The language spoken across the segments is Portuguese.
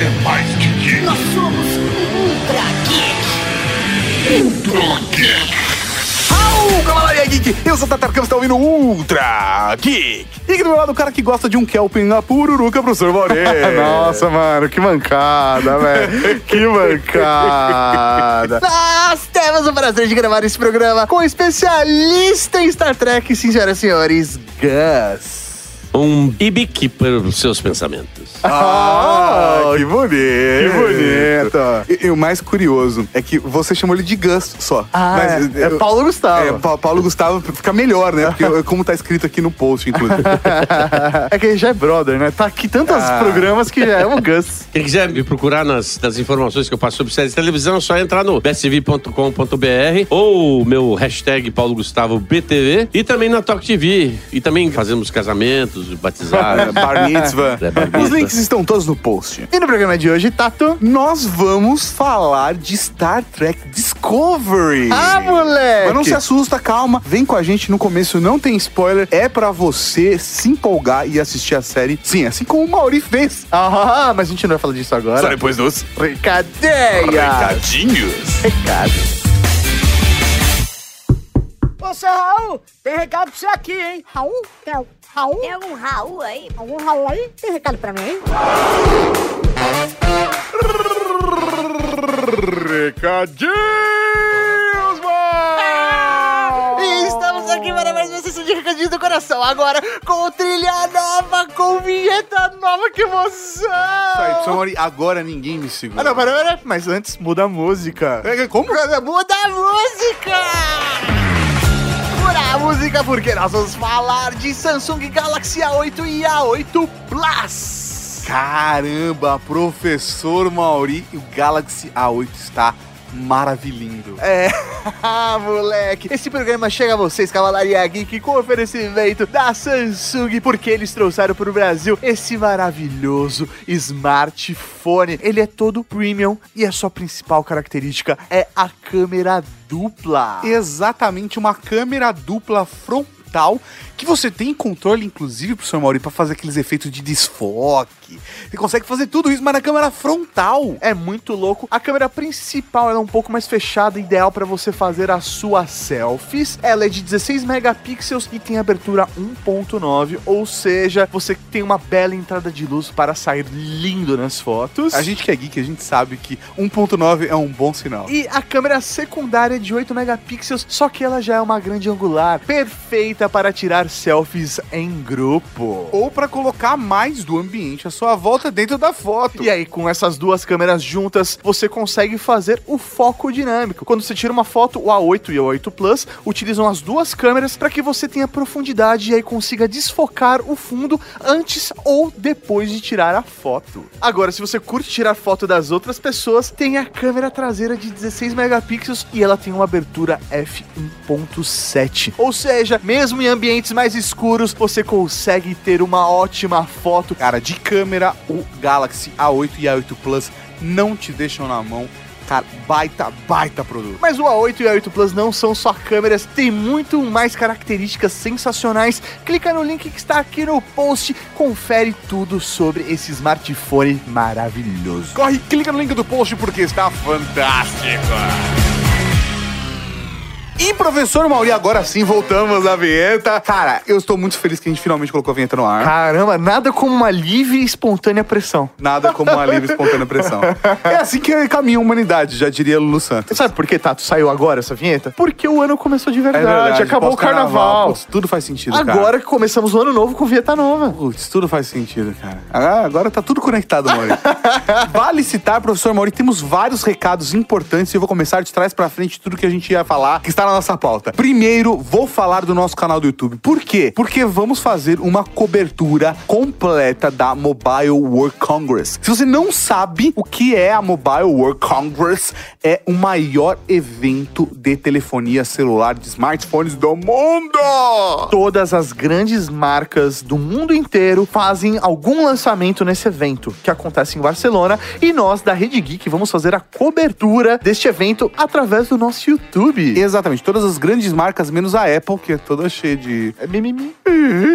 é mais que geek. Nós somos Ultra Geek. Ultra Geek. Au, Cavalaria Geek! Eu sou o Tatar Campos, tá ouvindo Ultra Geek! E aqui do meu lado o cara que gosta de um Kelpin na pururuca, professor Moreno. Nossa, mano, que mancada, velho. Que mancada. Nós temos o prazer de gravar esse programa com o especialista em Star Trek, senhoras e senhores, Gus. Um bibiqui para os seus pensamentos. Ah, que bonito! Que bonito. E, e o mais curioso é que você chamou ele de Gus só. Ah, Mas, é, é eu- Paulo Gustavo. É, Pa- Paulo Gustavo fica melhor, né? Porque como tá escrito aqui no post, inclusive. é que ele já é brother, né? Tá aqui tantos Ah. programas que já é o Gus. Quem quiser me procurar nas, nas informações que eu passo sobre séries de televisão, é só entrar no bestv.com.br ou meu hashtag Paulo Gustavo BTV e também na Talk TV. E também fazemos casamentos, batizados. Bar mitzvah. É, bar Os mitzvah. links estão todos no post. E no programa de hoje, Tato. Nós vamos falar de Star Trek Discovery. Ah, moleque! Mas não se assusta, calma. Vem com a gente no começo, não tem spoiler. É pra você se empolgar e assistir a série. Sim, assim como o Mauri fez. Ah, mas a gente não vai falar disso agora. depois dos Recadeia! recadinhos. Recado. Ô, seu Raul, tem recado pra você aqui, hein? Raul? Al- Raul? Tem algum Raul aí? Algum Raul aí? Tem recado pra mim, hein? Recadinhos, mano! E estamos aqui para mais uma sessão de recadinhos do coração. Agora com trilha nova, com vinheta nova, que emoção! Aí, Mauri, agora ninguém me segura. Ah, não, pera, pera. Mas antes, muda a música. É, Como? Muda a música! Muda a música porque nós vamos falar de Samsung Galaxy A8 e A8 Plus. Caramba, professor Mauri, o Galaxy A8 está maravilhindo. É, ah, moleque. Esse programa chega a vocês, Cavalaria Geek, com oferecimento da Samsung, porque eles trouxeram para o Brasil esse maravilhoso smartphone. Ele é todo premium e a sua principal característica é a câmera dupla. Exatamente uma câmera dupla frontal que você tem controle, inclusive, professor Mauri, para fazer aqueles efeitos de desfoque. Você consegue fazer tudo isso, mas na câmera frontal. É muito louco. A câmera principal é um pouco mais fechada, ideal para você fazer as suas selfies. Ela é de 16 megapixels e tem abertura 1.9, ou seja, você tem uma bela entrada de luz para sair lindo nas fotos. A gente que é geek, a gente sabe que 1.9 é um bom sinal. E a câmera secundária é de 8 megapixels, só que ela já é uma grande angular, perfeita para tirar selfies em grupo. Ou para colocar mais do ambiente sua volta dentro da foto. E aí, com essas duas câmeras juntas, você consegue fazer o foco dinâmico. Quando você tira uma foto, o A8 e o A8 Plus utilizam as duas câmeras para que você tenha profundidade e aí consiga desfocar o fundo antes ou depois de tirar a foto. Agora, se você curte tirar foto das outras pessoas, tem a câmera traseira de 16 megapixels e ela tem uma abertura f1.7. Ou seja, mesmo em ambientes mais escuros, você consegue ter uma ótima foto. Cara, de câmera, o Galaxy A8 e A8 Plus não te deixam na mão. Cara, baita, baita produto. Mas o A8 e o A8 Plus não são só câmeras, tem muito mais características sensacionais. Clica no link que está aqui no post, confere tudo sobre esse smartphone maravilhoso. Corre, clica no link do post porque está fantástico. E professor Mauri, agora sim voltamos à vinheta. Cara, eu estou muito feliz que a gente finalmente colocou a vinheta no ar. Caramba, nada como uma livre e espontânea pressão. Nada como uma livre e espontânea pressão. É assim que caminha a humanidade, já diria Lulu Santos. Sabe por que, Tato, saiu agora essa vinheta? Porque o ano começou de verdade, acabou o É pós-carnaval. carnaval. Putz, tudo faz sentido, cara. Agora que começamos o ano novo com vinheta nova. Putz, tudo faz sentido, cara. Ah, agora tá tudo conectado, Mauri. vale citar, professor Mauri, temos vários recados importantes e eu vou começar de trás pra frente tudo que a gente ia falar, que está na nossa pauta. Primeiro, vou falar do nosso canal do YouTube. Por quê? Porque vamos fazer uma cobertura completa da Mobile World Congress. Se você não sabe o que é a Mobile World Congress, é o maior evento de telefonia celular de smartphones do mundo! Todas as grandes marcas do mundo inteiro fazem algum lançamento nesse evento, que acontece em Barcelona, e nós da Rede Geek vamos fazer a cobertura deste evento através do nosso YouTube. Exatamente. Todas as grandes marcas, menos a Apple, que é toda cheia de É mimimi.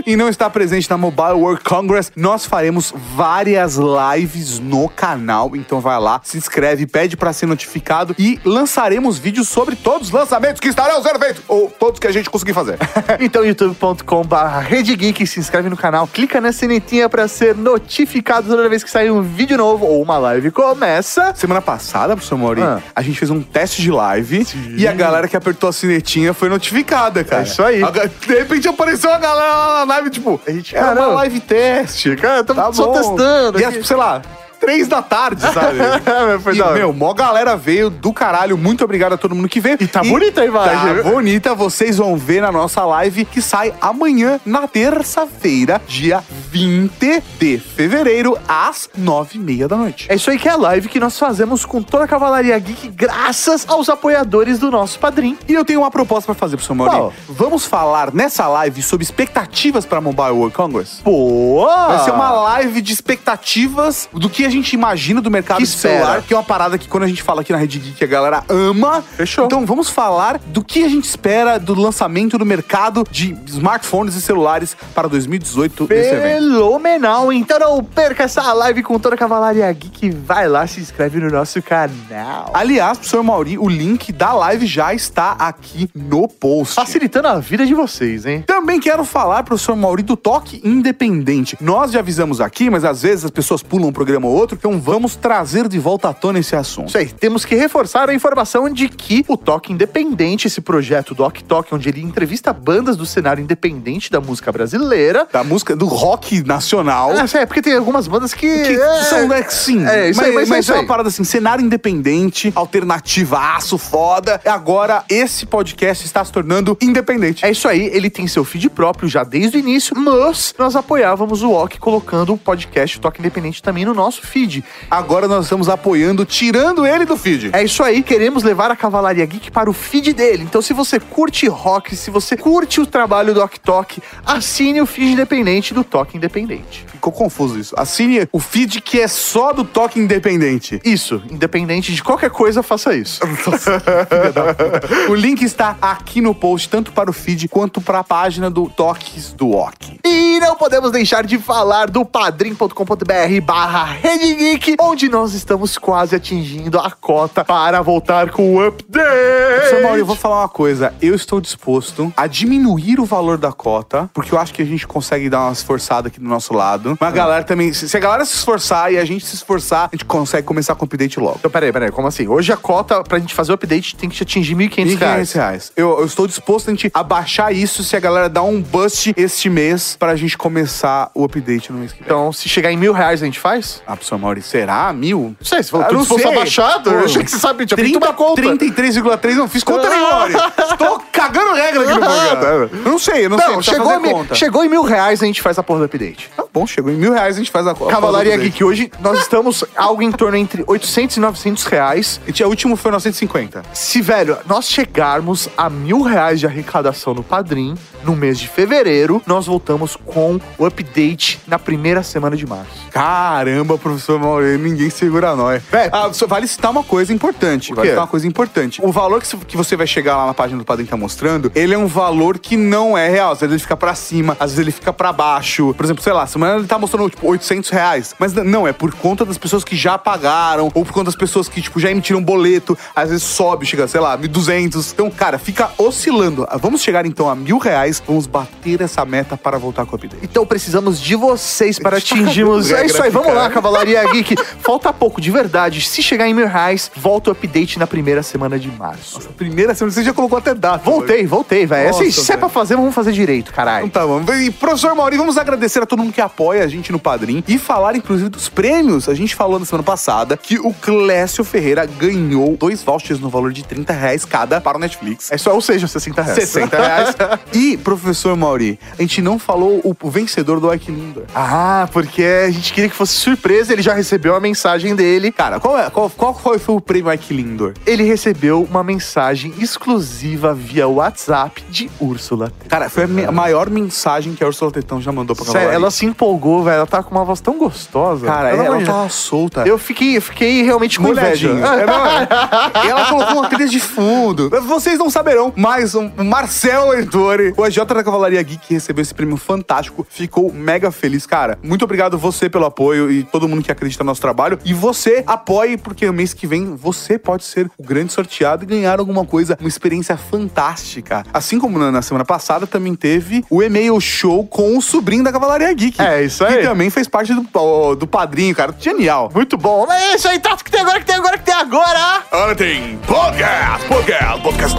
e não está presente na Mobile World Congress, nós faremos várias lives no canal. Então vai lá, se inscreve, pede para ser notificado e lançaremos vídeos sobre todos os lançamentos que estarão sendo feitos, ou todos que a gente conseguir fazer. Então, youtube.com.br RedeGeek, se inscreve no canal, clica na sinetinha pra ser notificado toda vez que sair um vídeo novo ou uma live começa. Semana passada, professor Mauri, Ah. a gente fez um teste de live e a galera que apertou a sinetinha foi notificada, cara. É isso aí. De repente apareceu a galera lá na live, tipo, A gente, era uma live teste. Cara, Tá só bom. testando E, aqui. as, sei lá, três da tarde, sabe? Foi e, da hora. meu, mó galera veio do caralho. Muito obrigado a todo mundo que veio. E tá bonita a imagem, Tá bonita. Vocês vão ver na nossa live que sai amanhã, na terça-feira, dia 20 de fevereiro, às nove e meia da noite. É isso aí que é a live que nós fazemos com toda a Cavalaria Geek, graças aos apoiadores do nosso padrinho. E eu tenho uma proposta pra fazer pro seu Mauri. Qual? Vamos falar nessa live sobre expectativas pra Mobile World Congress? Boa! Vai ser uma live de expectativas do que a gente imagina do mercado Que de espera. celular, que é uma parada que quando a gente fala aqui na Rede Geek a galera ama. Fechou. Então vamos falar do que a gente espera do lançamento do mercado de smartphones e celulares para 2018 nesse evento. Fenomenal! Então não perca essa live com toda a Cavalaria Geek. Vai lá, se inscreve no nosso canal. Aliás, professor Mauri, o link da live já está aqui no post. Facilitando a vida de vocês, hein? Também quero falar, professor Mauri, do toque independente. Nós já avisamos aqui, mas às vezes as pessoas pulam um programa ou outro, então vamos trazer de volta à tona esse assunto. Isso aí, temos que reforçar a informação de que o Toque Independente, esse projeto do Ok Talk, onde ele entrevista bandas do cenário independente da música brasileira. Da música do rock nacional. Ah, é, porque tem algumas bandas que. Que é, são, né, sim. É, isso mas, aí, mas é mas isso é uma aí. parada assim, cenário independente, alternativaço, foda. Agora, esse podcast está se tornando independente. É isso aí, ele tem seu feed próprio já desde o início, mas nós apoiávamos o Ok colocando o podcast Toque Independente também no nosso feed. Agora nós estamos apoiando, tirando ele do feed. É isso aí, queremos levar a Cavalaria Geek para o feed dele. Então, se você curte rock, se você curte o trabalho do Ok Talk, assine o feed independente do Toque Independente. Ficou confuso isso. Assine o feed que é só do toque independente. Isso, independente de qualquer coisa, faça isso. O link está aqui no post, tanto para o feed quanto para a página do Toques do Ok. E não podemos deixar de falar do padrim.com.br barra Rede Geek, onde nós estamos quase atingindo a cota para voltar com o update. Professor Mauro, eu vou falar uma coisa. Eu estou disposto a diminuir o valor da cota, porque eu acho que a gente consegue dar uma esforçada aqui do nosso lado. Mas a galera também, se a galera se esforçar e a gente se esforçar, a gente consegue começar com o update logo. Então, peraí, peraí, como assim? Hoje a cota pra gente fazer o update tem que atingir 1.500 1.500 reais. reais. Eu, eu estou disposto a gente abaixar isso se a galera dar um bust este mês pra gente começar o update no mês que vem. Então, se chegar em mil reais, a gente faz? Ah, professor Mauri, será? Mil? Não sei, se for Ah, tudo não disposto sei. a baixar, eu achei que você sabe, tinha feito uma conta. 33,3, não fiz conta nenhuma, Mauri. Estou cagando regra aqui no programa. Eu não sei, eu não, sei. Não, chegou, em, conta. chegou em mil reais, a gente faz a porra do update. Tá bom, chegou em mil reais, a gente faz a a Cavalaria. Geek, hoje nós estamos algo em torno entre 800 e 900 reais. E o último foi 950. Se, velho, nós chegarmos a mil reais de arrecadação no Padrim, no mês de fevereiro, nós voltamos com o update na primeira semana de março. Caramba, professor Mauro, ninguém segura nós. Véi. Ah, só vale citar uma coisa importante. Vale citar uma coisa importante. O valor que você vai chegar lá na página do Padrim que tá mostrando, ele é um valor que não é real. Às vezes ele fica pra cima, às vezes ele fica pra baixo. Por exemplo, sei lá, semana ele tá mostrando, tipo, 800 reais. Mas não, é por conta das pessoas que já pagaram, ou por conta das pessoas que, tipo, já emitiram boleto. Às vezes sobe, chega, sei lá, 1.200. Então, cara, fica oscilando. Ah, Vamos chegar, então, a mil reais. Vamos bater essa meta para voltar com o update. Então precisamos de vocês para atingirmos. É isso aí, vamos lá. Cavalaria Geek. Falta pouco, de verdade. Se chegar em mil reais, volta o update na primeira semana de março. Primeira semana, você já colocou até data. Voltei, voltei, velho. Nossa, Assim, Se é pra fazer, vamos fazer direito, caralho. Então tá bom. E, professor Mauri, vamos agradecer a todo mundo que apoia a gente no Padrim e falar, inclusive, dos prêmios. A gente falou na semana passada que o Clécio Ferreira ganhou dois vouchers no valor de 30 reais cada para o Netflix. É só, ou seja, 60 reais. 60 reais. e professor Mauri, a gente não falou o, vencedor do Ike Lindor. Ah, porque a gente queria que fosse surpresa, ele já recebeu a mensagem dele. Cara, qual, é, qual, qual foi, foi o prêmio Ike Lindor? Ele recebeu uma mensagem exclusiva via WhatsApp de Úrsula. Cara, foi a, maior mensagem que a Ursula Tetão já mandou pra Sério, Cavalaria. ela se empolgou, velho. Ela tá com uma voz tão gostosa. Cara, ela de tava solta. Eu fiquei, eu fiquei realmente com inveja. É. E ela colocou uma trilha de fundo. Vocês não saberão, mas o Marcelo Ertore, o AJ da Cavalaria Geek, recebeu esse prêmio fantástico. Ficou mega feliz, cara. Muito obrigado você pelo apoio e todo mundo que acredita no nosso trabalho. E você apoie, porque o mês que vem você pode ser o grande sorteado e ganhar alguma coisa, uma experiência fantástica. Assim como na na semana passada também teve o e-mail show com o sobrinho da Cavalaria Geek. É, isso aí. Que também fez parte do, do padrinho, cara. Genial. Muito bom. É isso aí, Tato, que tem agora, que tem agora, que tem agora. Agora tem podcast, podcast, podcast.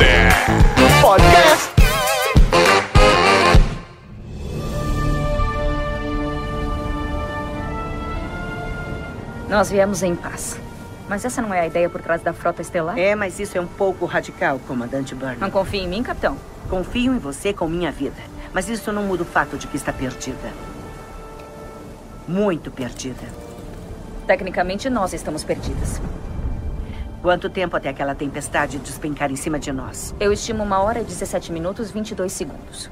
Podcast. Nós viemos em paz. Mas essa não é a ideia por trás da frota estelar? É, mas isso é um pouco radical, comandante Burnham. Não confia em mim, capitão? Confio em você com minha vida. Mas isso não muda o fato de que está perdida. Muito perdida. Tecnicamente, nós estamos perdidas. Quanto tempo até aquela tempestade despencar em cima de nós? Eu estimo uma hora e 17 minutos 22 segundos.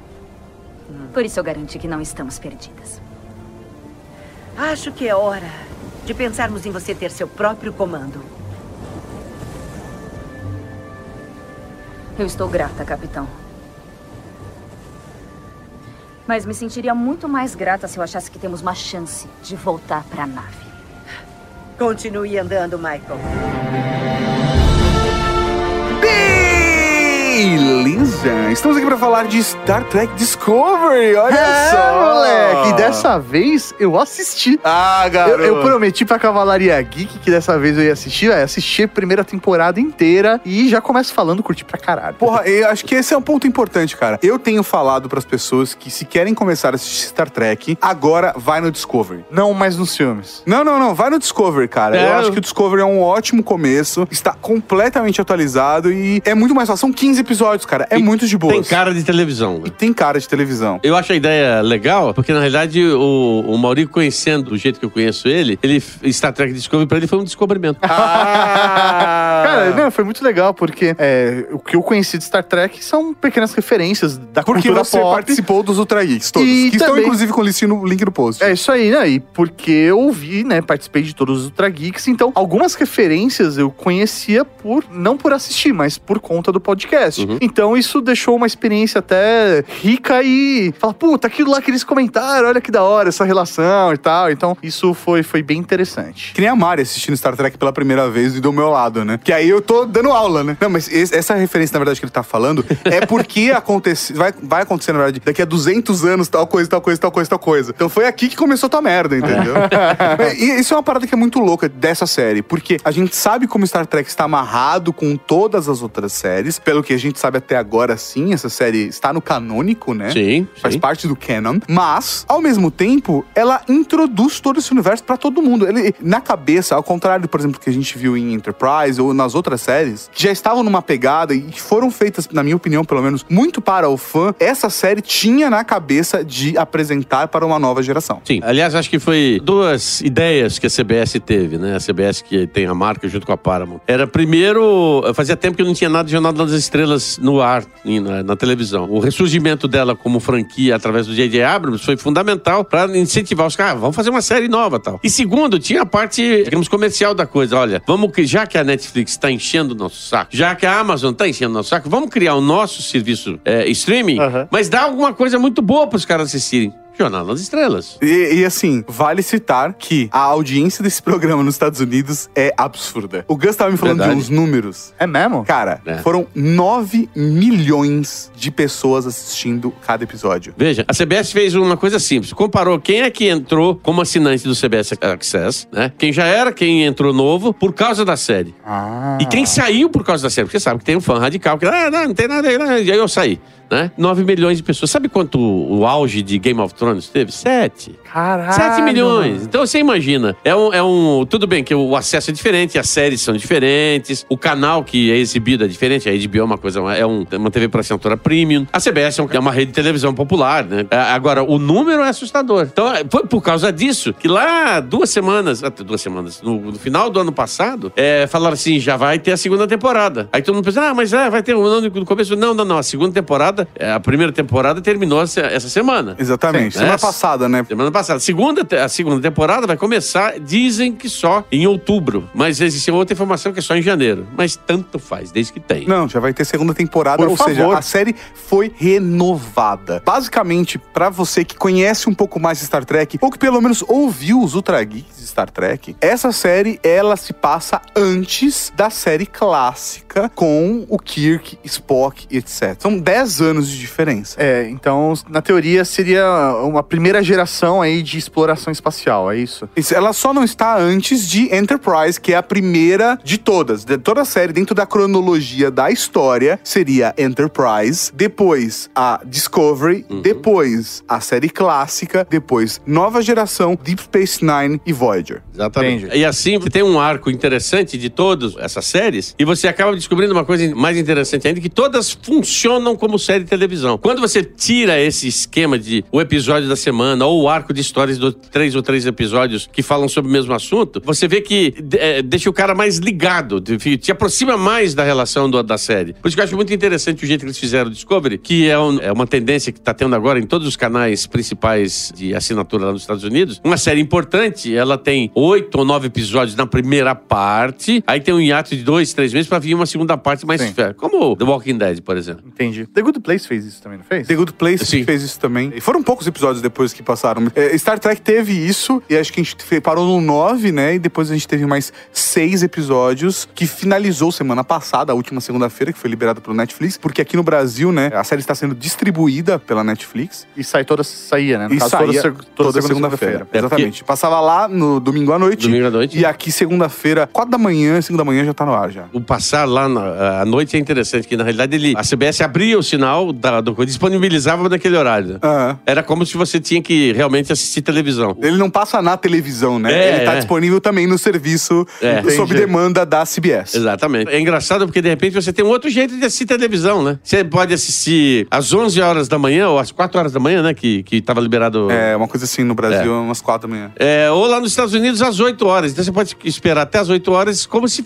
Por isso eu garanti que não estamos perdidas. Acho que é hora de pensarmos em você ter seu próprio comando. Eu estou grata, capitão. Mas me sentiria muito mais grata se eu achasse que temos uma chance de voltar para a nave. Continue andando, Michael. Beleza! Estamos aqui pra falar de Star Trek Discovery, olha É, só! moleque. E dessa vez eu assisti. Ah, Eu, garoto! eu prometi pra Cavalaria Geek que dessa vez eu ia assistir. É, assisti a primeira temporada inteira e já começo falando, curti pra caralho. Porra, eu acho que esse é um ponto importante, cara. Eu tenho falado pras pessoas que se querem começar a assistir Star Trek, agora vai no Discovery. Não mais nos filmes. Não, não, não. Vai no Discovery, cara. É, eu eu- acho que o Discovery é um ótimo começo. Está completamente atualizado e é muito mais fácil. São 15 episódios, cara. É E muito de boas. Tem cara de televisão. E né? tem cara de televisão. Eu acho a ideia legal, porque na realidade o, o Mauri conhecendo do jeito que eu conheço ele, ele Star Trek Discovery pra ele foi um descobrimento. Ah! Cara, não, foi muito legal, porque é, o que eu conheci de Star Trek são pequenas referências da Porque cultura você pop. participou dos Ultra Geeks, todos. E que estão, também- inclusive, com o link no, post. É isso aí, né? E porque eu ouvi, né? Participei de todos os Ultra Geeks, então algumas referências eu conhecia por não por assistir, mas por conta do podcast. Uhum. Então isso deixou uma experiência até rica e fala, puta, aquilo lá que eles comentaram, olha que da hora essa relação e tal. Então isso foi, foi bem interessante. Que nem a Mari assistindo Star Trek pela primeira vez e do meu lado, né? Que aí eu tô dando aula, né? Não, mas esse- essa referência, na verdade, que ele tá falando é porque acontece, vai, vai acontecer, na verdade, daqui a 200 anos, tal coisa, tal coisa, tal coisa, tal coisa. Então foi aqui que começou a tua merda, entendeu? É, e isso é uma parada que é muito louca dessa série, porque a gente sabe como Star Trek está amarrado com todas as outras séries, pelo que gente sabe até agora, sim, essa série está no canônico, né? Sim, Faz sim. parte do canon, mas ao mesmo tempo ela introduz todo esse universo pra todo mundo. Ele na cabeça, ao contrário, por exemplo, que a gente viu em Enterprise ou nas outras séries, que já estavam numa pegada e que foram feitas, na minha opinião, pelo menos, muito para o fã. Essa série tinha na cabeça de apresentar para uma nova geração. Sim. Aliás, acho que foi duas ideias que a CBS teve, né? A CBS que tem a marca junto com a Paramount. Era primeiro, fazia tempo que não tinha nada de Jornal das Estrelas no ar, na, na televisão. O ressurgimento dela como franquia através do J.J. Abrams foi fundamental para incentivar os caras, "Ah, vamos fazer uma série nova tal. E segundo, tinha a parte, digamos, comercial da coisa. Olha, vamos que já que a Netflix está enchendo o nosso saco, já que a Amazon está enchendo o nosso saco, vamos criar o nosso serviço é, streaming, Aham. mas dá alguma coisa muito boa para os caras assistirem. Jornal das Estrelas. E, e, assim, vale citar que a audiência desse programa nos Estados Unidos é absurda. O Gus tava me falando Verdade. de uns números. É mesmo? Cara, É. foram 9 milhões de pessoas assistindo cada episódio. Veja, a CBS fez uma coisa simples. Comparou quem é que entrou como assinante do CBS Access, né? Quem já era, quem entrou novo, por causa da série. Ah. E quem saiu por causa da série. Porque sabe que tem um fã radical que, ah, não, não tem nada aí, não. E aí eu saí. Né? 9 milhões de pessoas. Sabe quanto o auge de Game of Thrones teve? 7. Caralho. 7 milhões. Então você imagina. É um, é um. Tudo bem que o acesso é diferente, as séries são diferentes, o canal que é exibido é diferente. A HBO é uma coisa, é um- é uma TV para assinatura premium. A CBS é, um- é uma rede de televisão popular, né? É, Agora, o número é assustador. Então, é, foi por causa disso que lá, duas semanas, até duas semanas, no, no final do ano passado, é, falaram assim: já vai ter a segunda temporada. Aí todo mundo pensa, ah, mas é, vai ter um ano no começo. Não, não, não. A segunda temporada, é, a primeira temporada terminou essa, semana. Exatamente. Sim. Semana passada, né? Semana passada. A segunda, a segunda temporada vai começar, dizem que só em outubro. Mas existe outra informação que é só em janeiro. Mas tanto faz, desde que tem. Não, já vai ter segunda temporada, Por ou favor. seja, a série foi renovada. Basicamente, pra você que conhece um pouco mais Star Trek, ou que pelo menos ouviu os Ultra Geeks de Star Trek, essa série, ela se passa antes da série clássica com o Kirk, Spock, etc. São 10 anos de diferença. É, então, na teoria, seria uma primeira geração aí de exploração espacial, é isso? Isso, Ela só não está antes de Enterprise, que é a primeira de todas. De toda a série, dentro da cronologia da história, seria Enterprise, depois a Discovery, depois a série clássica, depois Nova Geração, Deep Space Nine e Voyager. Exatamente. Entendi. E assim, você tem um arco interessante de todas essas séries, e você acaba descobrindo uma coisa mais interessante ainda, que todas funcionam como série de televisão. Quando você tira esse esquema de o episódio da semana, ou o arco de histórias de três ou três episódios que falam sobre o mesmo assunto, você vê que é, deixa o cara mais ligado, te aproxima mais da relação do- da série. Por isso que eu acho muito interessante o jeito que eles fizeram o Discovery, que é, um- é uma tendência que está tendo agora em todos os canais principais de assinatura lá nos Estados Unidos. Uma série importante, ela tem oito ou nove episódios na primeira parte, aí tem um hiato de dois, três meses para vir uma segunda parte mais Sim. fé. Como The Walking Dead, por exemplo. Entendi. The Good Place fez isso também, não fez? The Good Place Sim. fez isso também. E foram poucos episódios depois que passaram. É, Star Trek teve isso, e acho que a gente parou no 9, né? E depois a gente teve mais seis episódios, que finalizou semana passada, a última segunda-feira, que foi liberada pelo Netflix, porque aqui no Brasil, né, a série está sendo distribuída pela Netflix. E sai toda, saía, né? No E caso, saía toda, toda, toda segunda-feira. É, Exatamente. Passava lá no domingo à noite. Domingo à noite. E aqui, segunda-feira, quatro da manhã, cinco da manhã, já tá no ar já. O passar lá na, à noite é interessante, que na realidade ele, a CBS abria o sinal, da, do, disponibilizava naquele horário. Aham. Era como se você tinha que realmente assistir televisão. Ele não passa na televisão, né? É, Ele tá é. disponível também no serviço É. sob Entendi. demanda da CBS. Exatamente. É engraçado porque de repente você tem um outro jeito de assistir televisão, né? Você pode assistir às 11 horas da manhã ou às 4 horas da manhã, né? Que, que tava liberado. É, uma coisa assim no Brasil, umas quatro da manhã. É, ou lá nos Estados Unidos às 8 horas. Então você pode esperar até às 8 horas como se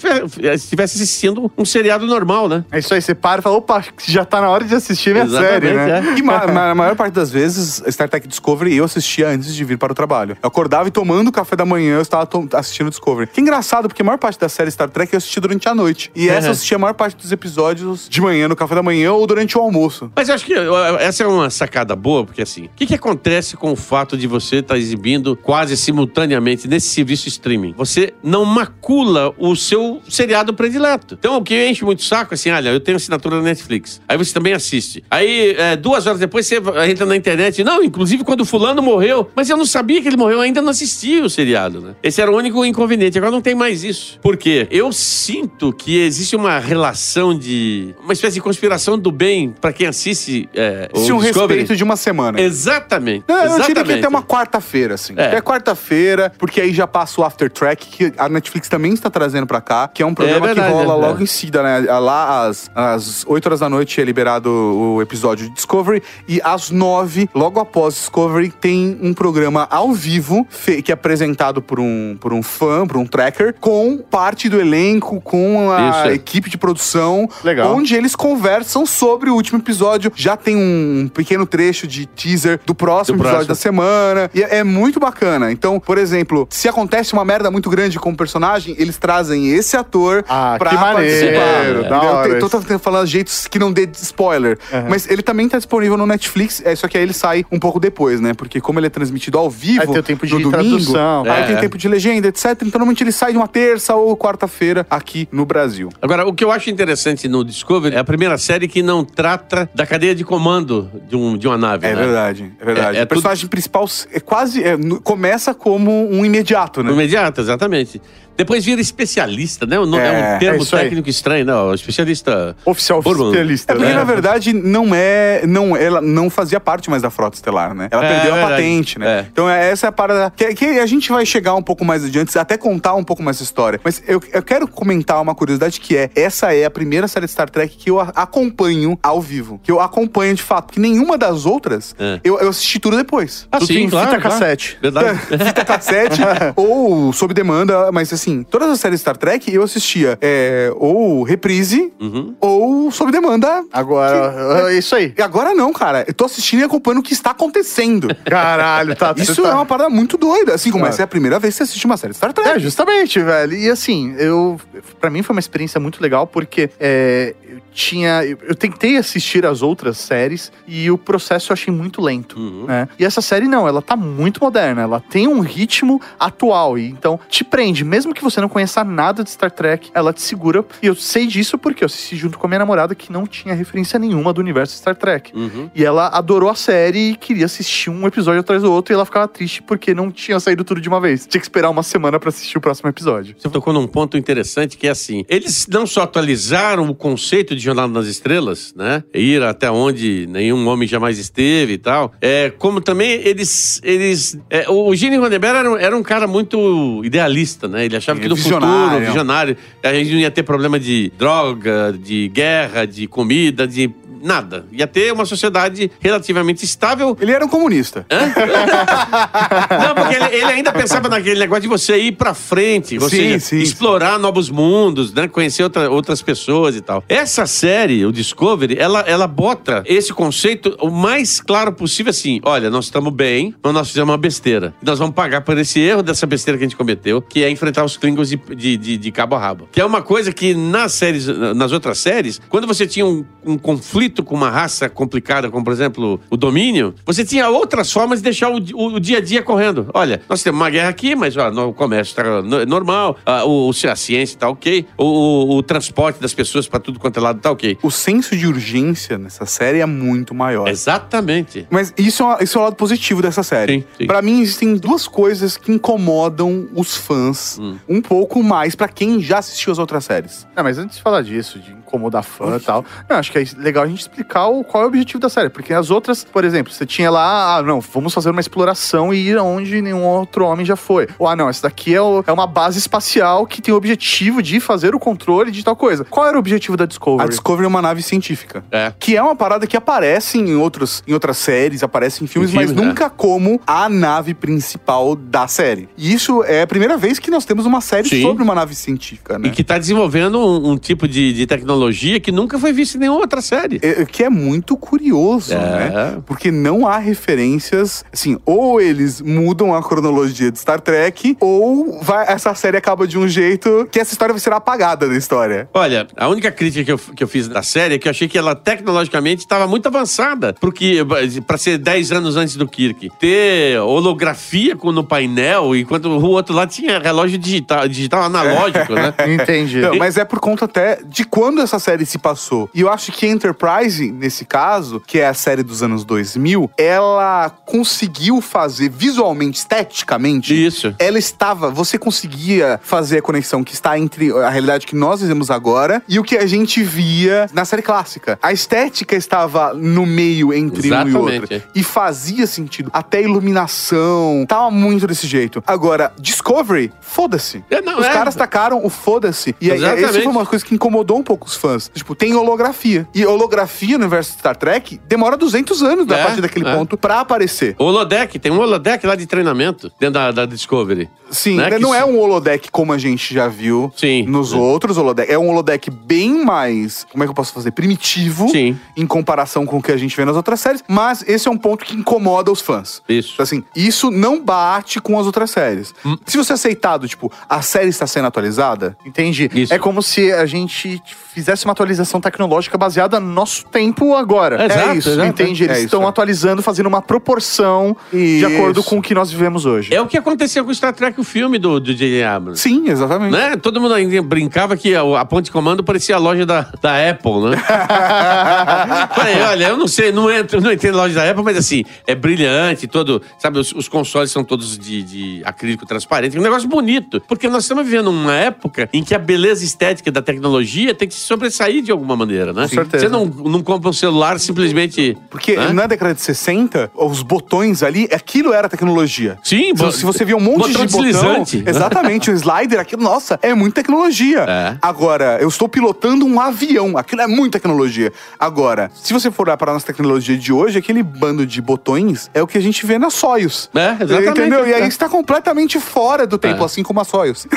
estivesse assistindo um seriado normal, né? É isso aí, você para e fala, opa, já tá na hora de assistir minha Exatamente, série, né? é. E ma- ma- a maior parte das vezes, Star Trek Discovery eu assistia antes de vir para o trabalho. Eu acordava e tomando café da manhã, eu estava assistindo Discovery. Que engraçado, porque a maior parte da série Star Trek eu assisti durante a noite. E essa eu assisti a maior parte dos episódios de manhã, no café da manhã ou durante o almoço. Mas eu acho que essa é uma sacada boa, porque assim, o que, que acontece com o fato de você estar exibindo quase simultaneamente nesse serviço streaming? Você não macula o seu seriado predileto. Então, o que enche muito o saco, assim, olha, eu tenho assinatura na Netflix. Aí você também assiste. Aí, é, duas horas depois, você entra na internet. Não, inclusive quando o fulano morreu. Mas eu não sabia que ele morreu, eu ainda não assisti o seriado, né? Esse era o único inconveniente. Agora não tem mais isso. Por quê? Eu sinto que existe uma relação de... Uma espécie de conspiração do bem pra quem assiste é, o Se um Discovery. respeito de uma semana. Exatamente. Não, eu exatamente. diria que até uma quarta-feira, assim. É. Até quarta-feira, porque aí já passa o After Track, que a Netflix também está trazendo pra cá, que é um programa verdade, que rola é. logo em seguida, né? Lá às, às 8 horas da noite é liberado o episódio de Discovery, e às 9, logo após Discovery, tem um programa ao vivo, que é apresentado por um, por um fã, por um tracker, com parte do elenco, com a Isso, equipe de produção, Legal. onde eles conversam sobre o último episódio. Já tem um pequeno trecho de teaser do próximo Do episódio próximo. da semana. E é, é muito bacana. Então, por exemplo, se acontece uma merda muito grande com o personagem, eles trazem esse ator Ah, pra que maneiro, participar. da hora Tem- Tô tentando falar jeitos que não dê spoiler. Mas ele também tá disponível no Netflix, é só que aí ele sai um pouco depois, né? Porque como ele é transmitido ao vivo Aí tem o tempo de no domingo, tradução. aí É, tem tempo de legenda, etc. Então normalmente ele sai de uma terça ou quarta-feira aqui no Brasil. Agora, o que eu acho interessante no Discovery é a primeira série que não trata da cadeia de comando de, um, de uma nave. É né? verdade, é verdade. É- é o personagem principal é quase. é, começa como um imediato, né? Imediato, exatamente. Depois vira especialista, né? O nome- É, É, um termo é isso aí. técnico estranho, não. Especialista. Oficial Bourbon. especialista, É porque, né? na verdade, não é. Não, ela não fazia parte mais da frota estelar, né? Ela É, perdeu a verdade. patente, né? É. Então, é- essa é a parada. Que, que a gente vai chegar um pouco mais adiante, até contar um pouco mais essa história. Mas eu, eu quero comentar uma curiosidade que é: essa é a primeira série de Star Trek que eu acompanho ao vivo. Que eu acompanho de fato. Que nenhuma das outras É. eu, eu assisti tudo depois. Ah, Tudo em fita cassete. Verdade. Fita cassete ou sob demanda, mas assim, todas as séries Star Trek eu assistia é, ou reprise Uhum. ou sob demanda. Agora, é isso aí. E agora não, cara. Eu tô assistindo e acompanhando o que está acontecendo. Caralho, tá. Isso tá- é uma parada muito doida. Assim como Ah. essa é a primeira vez que você assiste uma série de Star Trek. É, justamente, velho. E assim, eu. Pra mim foi uma experiência muito legal, porque é, eu tinha. Eu, eu tentei assistir as outras séries e o processo eu achei muito lento. Uhum. né? E essa série não, ela tá muito moderna, ela tem um ritmo atual. E então te prende, mesmo que você não conheça nada de Star Trek, ela te segura. E eu sei disso porque eu assisti junto com a minha namorada que não tinha referência nenhuma do universo Star Trek. Uhum. E ela adorou a série e queria assistir um episódio atrás do outro e ela ficava triste porque não tinha saído tudo de uma vez. Tinha que esperar uma semana pra assistir o próximo episódio. Você tocou num ponto interessante que é assim: eles não só atualizaram o conceito de Jornada nas Estrelas, né? Ir até onde nenhum homem jamais esteve e tal. É, como também eles. eles é, o Gene Roddenberry era, um- era um cara muito idealista, né? Ele achava que no visionário. futuro, visionário, a gente não ia ter problema de droga, de guerra, de comida, de nada. Ia ter uma sociedade relativamente estável Ele era um comunista. não, porque ele, ele ainda pensava naquele negócio de você ir pra frente, ou Sim, sim, explorar novos mundos, né? Conhecer outra- outras pessoas e tal. Essa série, o Discovery, ela, ela bota esse conceito o mais claro possível assim: olha, nós estamos bem, mas nós fizemos uma besteira. Nós vamos pagar por esse erro dessa besteira que a gente cometeu, que é enfrentar os Klingons de, de, de- de cabo a rabo. Que é uma coisa que nas séries, nas outras séries, quando você tinha um, um conflito com uma raça complicada, como por exemplo o domínio, você tinha outras formas de deixar o, o- o dia a dia correndo. Olha, nós temos uma guerra aqui, mas ó, o comércio está normal, ah, o, a ciência está ok, o, o- transporte das pessoas para tudo quanto é lado está ok. O senso de urgência nessa série é muito maior. Exatamente. Mas isso é, isso é o lado positivo dessa série. Pra mim, existem duas coisas que incomodam os fãs Hum. Um pouco mais pra quem já assistiu as outras séries. Não, mas antes de falar disso, de incomodar fã e tal, não, acho que é legal a gente explicar o, qual é o objetivo da série. Porque as outras, por exemplo, você tinha lá, ah, não, vamos fazer uma exploração e ir aonde nenhum outro homem já foi. Ou, ah, não, essa daqui é, o- é uma base espacial que tem o objetivo de fazer o controle de tal coisa. Qual era o objetivo da A Discovery? Discovery é uma nave científica. É. Que é uma parada que aparece em, outros, em outras séries, aparece em filmes, Em mas filmes, nunca como a nave principal da série. E isso é a primeira vez que nós temos uma série Sim. sobre uma nave científica, né? E que está desenvolvendo um, um tipo de, de tecnologia que nunca foi vista em nenhuma outra série. É- que é muito curioso, É. né? Porque não há referências, assim, ou eles mudam a cronologia de Star Trek, ou vai- essa série acaba de um jeito que essa história vai ser apagada da história. Olha, a única crítica que eu, que eu fiz da série é que eu achei que ela tecnologicamente estava muito avançada. Porque, para ser 10 anos antes do Kirk, ter holografia no painel, enquanto o outro lá tinha relógio digital, digital analógico, né? Entendi. Não, mas é por conta até de quando essa série se passou. E eu acho que Enterprise, nesse caso, que é a série dos anos 2000, ela conseguiu fazer visualmente, esteticamente. Isso. Ela estava, você conseguia fazer a conexão que está entre a realidade que nós vivemos agora e o que a gente via na série clássica. A estética estava no meio entre um e Exatamente. outro. E fazia sentido. Até a iluminação. Tava muito desse jeito. Agora, Discovery, foda-se. É, Os é. caras tacaram o foda-se. E aí, Exatamente. essa foi uma coisa que incomodou um pouco os fãs. Tipo, tem holografia. E holografia no universo de Star Trek demora 200 anos a É, partir daquele é. ponto pra aparecer. O holodeck, tem um holodeck lá de treinamento dentro da, da Discovery. Sim, Né, né, que não é um holodeck como a gente já viu Sim. nos É. outros holodeck. É um holodeck bem mais, como é que eu posso fazer? Primitivo Sim. em comparação com o que a gente vê nas outras séries. Mas esse é um ponto que incomoda os fãs. Isso. Assim, isso não bate com as outras séries. Hum. Se você aceitado, tipo, a série está sendo atualizada, Entendi. Isso. É como se a gente fizesse uma atualização tecnológica baseada no nosso tempo agora. Exato, é isso, exato. entende? Eles É isso, estão é. atualizando, fazendo uma proporção de Isso. acordo com o que nós vivemos hoje. É o que aconteceu com Star Trek, o filme do do J.J. Abrams. Sim, exatamente. Né? Todo mundo ainda brincava que a, a ponte de comando parecia a loja da, da Apple, né? Falei, olha, eu não sei, não entro, não entrei na loja da Apple, mas assim, é brilhante, todo, sabe, os, os consoles são todos de, de acrílico transparente, um negócio bonito, porque nós estamos vivendo uma época em que a beleza estética da tecnologia tem que se sobressair de alguma maneira, né? Com certeza. Você não, não compra um celular simplesmente... Porque né? na década de 60, os botões ali, aquilo era tecnologia. Sim, se, bo- se você via um monte botão de botão, deslizante. exatamente, o slider, aquilo, nossa, é muita tecnologia. É. Agora, eu estou pilotando um avião, aquilo é muita tecnologia. Agora, se você for olhar para a nossa tecnologia de hoje, aquele bando de botões é o que a gente vê na Soyuz. É, exatamente. Entendeu? E aí É. está completamente fora do tempo, É. assim como a Soyuz.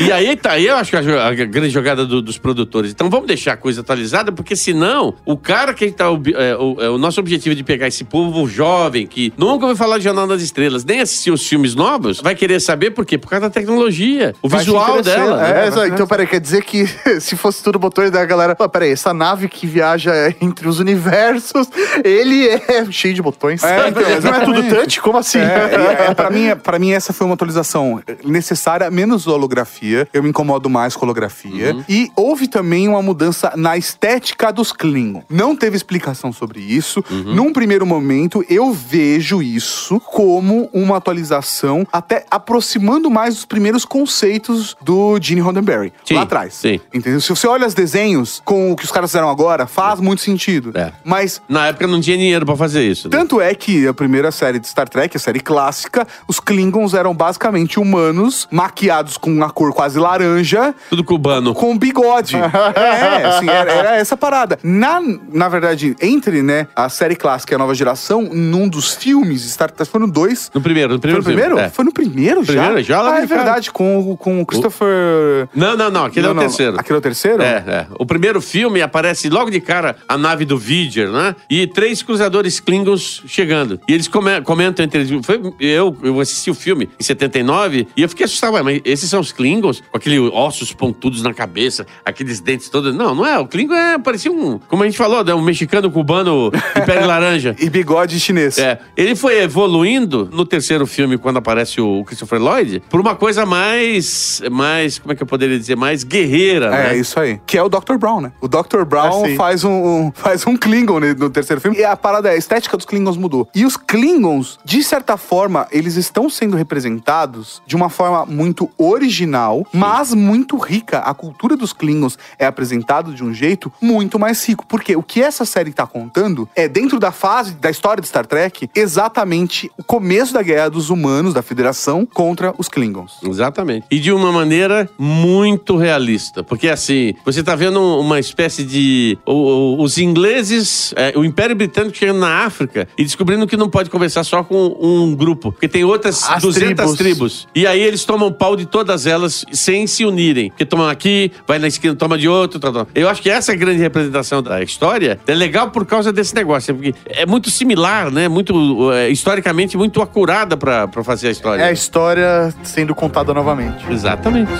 E aí tá, aí eu acho que a, a grande jogada do- dos produtores. Então vamos deixar a coisa atualizada, porque senão o cara que tá. ob- é, o, é, o nosso objetivo é de pegar esse povo jovem que nunca ouviu falar de Jornal das Estrelas, nem assistiu os filmes novos, vai querer saber por quê? Por causa da tecnologia, o Vai visual dela. é. né? É, então, peraí, quer dizer que se fosse tudo botões da galera. Pô, peraí, essa nave que viaja entre os universos, ele é cheio de botões. É, então, Não é tudo touch? Como assim? É, é, pra, mim, pra mim, essa foi uma atualização necessária, menos holografia. Eu me incomodo mais com holografia. E houve também uma mudança na estética dos Klingon. Não teve explicação sobre isso. Num primeiro momento, eu vejo isso como uma atualização, até aproximando mais dos primeiros conceitos do Gene Roddenberry. Lá atrás. sim. Entendeu? Se você olha os desenhos com o que os caras fizeram agora, faz muito sentido. É. Mas Na época não tinha dinheiro pra fazer isso. né? tanto é que a primeira série de Star Trek, a série clássica, os Klingons eram basicamente humanos, maquiados com uma cor quase laranja, Tudo cubano. com bigode. é, assim, era, era essa parada. Na, na verdade, entre, né, a série clássica e a nova geração, num dos filmes, Star Trek, foi no dois. No primeiro, no Foi primeiro no primeiro? É. Foi no primeiro já? Primeiro, já lá Ah, é verdade, com, o- com o Christopher... Não, não, não, aquele é Não, o não, terceiro. Aquele é o terceiro? É, é. O primeiro filme aparece logo de cara a nave do Vidger, né? E três cruzadores Klingons chegando. E eles come- comentam entre eles. Foi, eu, eu assisti o filme em 79 e eu fiquei assustado. Ué, mas esses são os Klingons? Com aqueles ossos pontudos na cabeça, aqueles dentes todos. Não, não é. O Klingon é, parecia um. Como a gente falou, né? um mexicano cubano de pele laranja. E bigode chinês. É, ele foi evoluindo no terceiro filme, quando aparece o Christopher Lloyd, por uma coisa mais. mais como é que eu poderia dizer? Mais guerreira, É, né? isso aí. Que é o Dr. Brown, né? O Dr. Brown Ah, faz, um, um- faz um Klingon no terceiro filme. E a parada é, a estética dos Klingons mudou. E os Klingons, de certa forma, eles estão sendo representados de uma forma muito original, mas muito rica. A cultura dos Klingons é apresentada de um jeito muito mais rico. Porque o que essa série tá contando é, dentro da fase da história de Star Trek, exatamente o começo da guerra dos humanos, da Federação, contra os Klingons. Exatamente. E de uma maneira muito realista. Porque, assim, você tá vendo uma espécie de. o- o- os ingleses, é, o Império Britânico chegando na África e descobrindo que não pode conversar só com um grupo. Porque tem outras As 200 tribos. tribos. E aí eles tomam pau de todas elas sem se unirem. Porque tomam aqui, vai na esquina, toma de outro. Tal, Eu acho que essa é a grande representação da história é legal por causa desse negócio. Porque é muito similar, né? Muito. é, historicamente, muito acurada pra, pra fazer a história. É a história sendo contada novamente. Exatamente.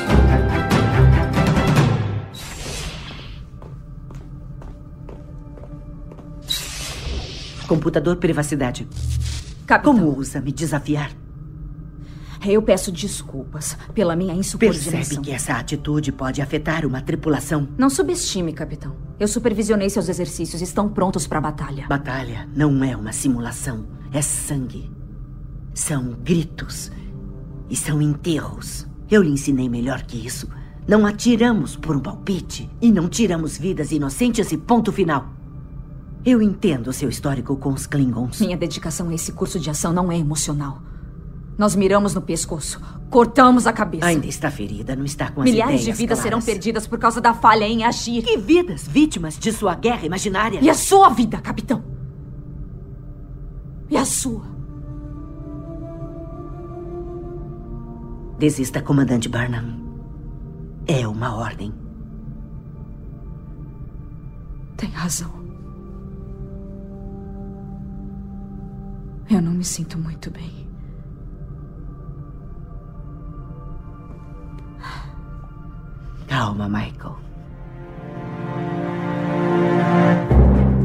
Computador privacidade. Capitão, Como ousa me desafiar? Eu peço desculpas pela minha Percebe insubordinação. que essa atitude pode afetar uma tripulação. Não subestime, capitão. Eu supervisionei seus exercícios estão prontos para a batalha. Batalha não é uma simulação, é sangue. São gritos e são enterros. Eu lhe ensinei melhor que isso. Não atiramos por um palpite e não tiramos vidas inocentes e ponto final. Eu entendo seu histórico com os Klingons. Minha dedicação a esse curso de ação não é emocional. Nós miramos no pescoço, cortamos a cabeça. Ainda está ferida, não está com as Milhares de vidas serão claras. perdidas por causa da falha em agir. Que vidas vítimas de sua guerra imaginária? E a sua vida, capitão? E a sua? Desista, comandante Barnum. É uma ordem. Tem razão. Eu não me sinto muito bem. Calma, Michael.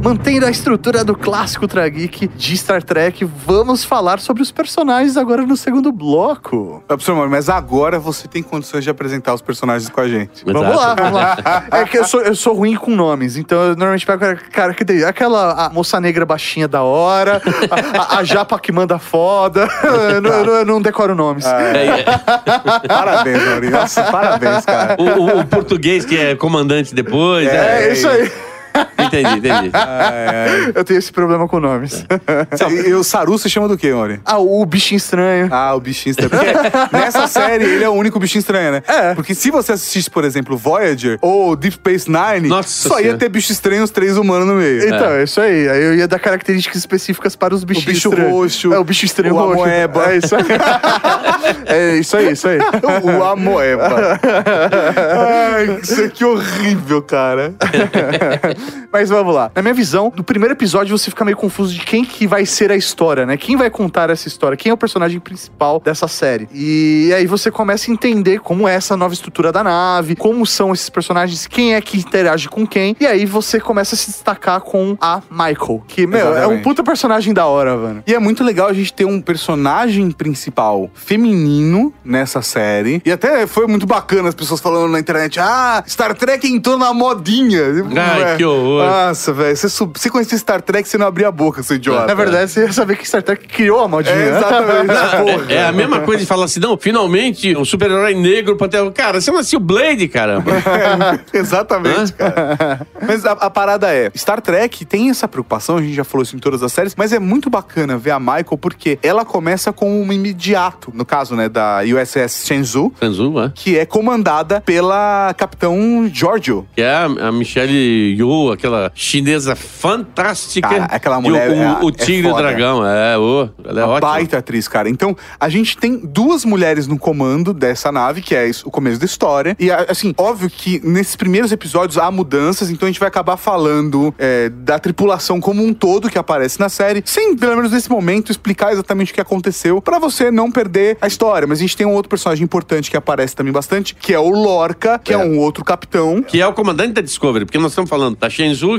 Mantendo a estrutura do clássico Trageek de Star Trek, vamos falar sobre os personagens agora no segundo bloco. Ah, Professor Mauro, mas agora você tem condições de apresentar os personagens com a gente. Exato. Vamos lá, vamos lá. É que eu sou, eu sou ruim com nomes, então eu normalmente pego cara, cara que tem aquela a moça negra baixinha da hora, a, a- a japa que manda foda. Eu não, eu não- eu não decoro nomes. É, é, Parabéns, Maurício. Nossa, parabéns, cara. o, o- o português que é comandante depois. É, É, isso aí. Entendi, entendi. Eu tenho esse problema com nomes. E, e o Saru se chama do quê, Mauri? Ah, o bichinho estranho. Ah, o bichinho estranho. Porque nessa série, ele é o único bichinho estranho, né? É. Porque se você assistisse, por exemplo, Voyager ou Deep Space Nine, Nossa só ia Senhora. ter bicho estranho os três humanos no meio. Então, é. isso aí. Aí eu ia dar características específicas para os bichinhos bicho estranhos. roxo, É, o bicho estranho o roxo. amoeba. É isso aí. é isso aí, isso aí. o Amoeba. Ai, isso aqui é horrível, cara. Mas vamos lá. Na minha visão, no primeiro episódio você fica meio confuso de quem que vai ser a história, né? Quem vai contar essa história? Quem é o personagem principal dessa série? E aí você começa a entender como é essa nova estrutura da nave, como são esses personagens, quem é que interage com quem. E aí você começa a se destacar com a Michael, que, meu, é um Exatamente. puta personagem da hora, mano. E é muito legal a gente ter um personagem principal feminino nessa série. E até foi muito bacana as pessoas falando na internet: ah, Star Trek entrou na modinha. Ai, Ué, que horror. Nossa, velho. Você, sub- você conhecia Star Trek, você não abria a boca, seu idiota. Na verdade, você ia saber que Star Trek criou a modinha. É, exatamente. Porra. É, é a mesma coisa de falar assim, não, finalmente um super-herói negro pra ter... Cara, você nasceu Blade, caramba. É, exatamente, cara. Mas a, a parada é, Star Trek tem essa preocupação, a gente já falou isso em todas as séries, mas é muito bacana ver a Michael porque ela começa com um imediato, no caso, né, da USS Shenzhou, Franzu, é? que é comandada pela Capitão Giorgio. Que é a, a Michelle Yeoh, aquela chinesa fantástica. Cara, aquela mulher o, é- o, o é tigre e o dragão, é, ô, ela é uma ótima. baita atriz, cara. Então, a gente tem duas mulheres no comando dessa nave, que é o começo da história. E, assim, óbvio que nesses primeiros episódios há mudanças, então a gente vai acabar falando é, da tripulação como um todo que aparece na série, sem, pelo menos nesse momento, explicar exatamente o que aconteceu, pra você não perder a história. Mas a gente tem um outro personagem importante que aparece também bastante, que é o Lorca, que é, É. um outro capitão. Que é o comandante da Discovery, porque nós estamos falando da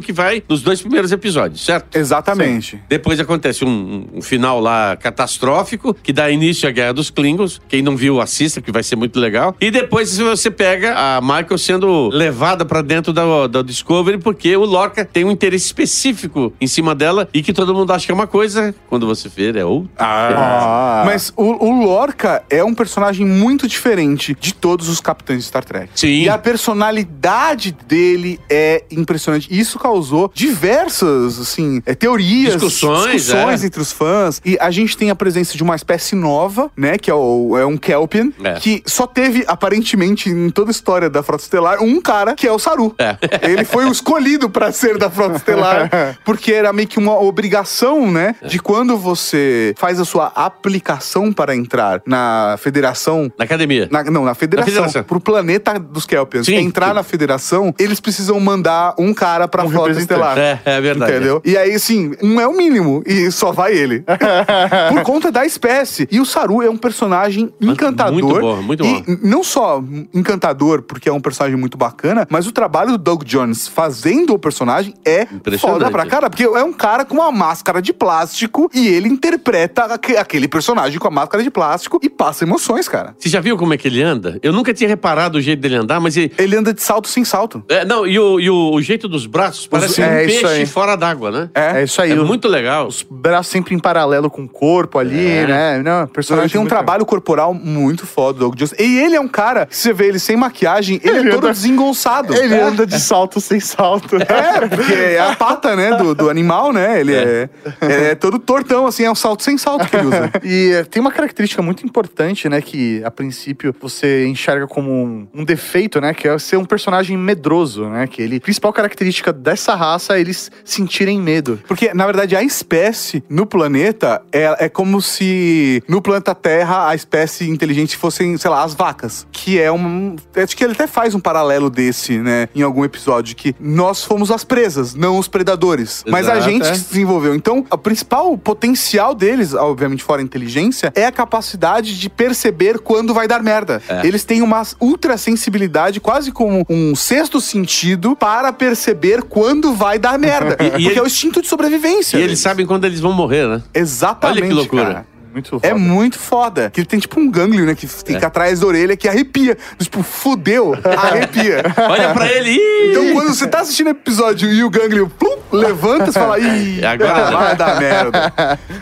Que vai nos dois primeiros episódios, certo? Exatamente. Depois acontece um, um final lá catastrófico, que dá início à Guerra dos Klingons. Quem não viu, assista, que vai ser muito legal. E depois você pega a Michael sendo levada pra dentro da, da Discovery, porque o Lorca tem um interesse específico em cima dela e que todo mundo acha que é uma coisa, quando você vê, é outra. Ah. Mas o, o Lorca é um personagem muito diferente de todos os capitães de Star Trek. Sim. E a personalidade dele é impressionante. Isso causou diversas, assim, é, teorias, Discussões, discussões é. entre os fãs. E a gente tem a presença de uma espécie nova, né? Que é, o, é um Kelpian, É. que só teve, aparentemente, em toda a história da Frota Estelar, um cara que é o Saru. É. Ele foi o escolhido pra ser da Frota Estelar, porque era meio que uma obrigação, né? De quando você faz a sua aplicação para entrar na federação. Na academia. na- não, na federação, Na federação. Pro planeta dos Kelpians. Sim. Entrar na federação, eles precisam mandar um cara pra Um Frota. Estelar. É, é verdade. Entendeu? E aí, assim, um é o mínimo e só vai ele. Por conta da espécie. E o Saru é um personagem encantador. Muito bom, muito e bom. n- não só encantador, porque é um personagem muito bacana, mas o trabalho do Doug Jones fazendo o personagem é Impressionante. foda pra cara. Porque é um cara com uma máscara de plástico e ele interpreta aque- aquele personagem com a máscara de plástico e passa emoções, cara. Você já viu como é que ele anda? Eu nunca tinha reparado o jeito dele andar, mas ele. Ele anda de salto sem salto. É, não, e, o, e o, o jeito dos braços parece é um isso peixe aí. fora d'água, né? É isso aí. É o- muito legal. Os braços sempre em paralelo com o corpo ali, É. né? Não, Ele personagem tem um trabalho corporal muito foda, o Doug Jones. E ele é um cara, que você vê ele sem maquiagem, ele, Ele é todo anda- desengonçado. Ele é. anda de salto sem salto. É, porque é a pata, né, do, do animal, né? Ele é. é todo tortão, assim, é um salto sem salto que ele usa. E eh, tem uma característica muito importante, né? Que a princípio você enxerga como um, um defeito, né? Que é ser um personagem medroso, né? Que ele. A principal característica dessa raça é eles sentirem medo. Porque, na verdade, a espécie no planeta é, é como se no planeta Terra a espécie inteligente fossem, sei lá, as vacas. Que é um. Acho que ele até faz um paralelo desse, né? Em algum episódio, que nós fomos as presas, não os predadores. Mas a Exato, gente é. que se desenvolveu. Então, o principal potencial deles, obviamente fora a inteligência, é a capacidade de perceber quando vai dar merda. Eles têm uma ultra sensibilidade, quase como um sexto sentido, para perceber saber quando vai dar merda. E- e porque ele- é o instinto de sobrevivência. E eles deles. sabem quando eles vão morrer, né? Exatamente. Olha que loucura. cara. Muito É foda. muito foda. Que ele tem tipo um gânglio, né? Que fica atrás da orelha que arrepia. Tipo, fudeu, arrepia. Olha pra ele. ih! Então, quando você tá assistindo o episódio e o gânglio plum, levanta, você fala, ih, Agora- vai dar merda.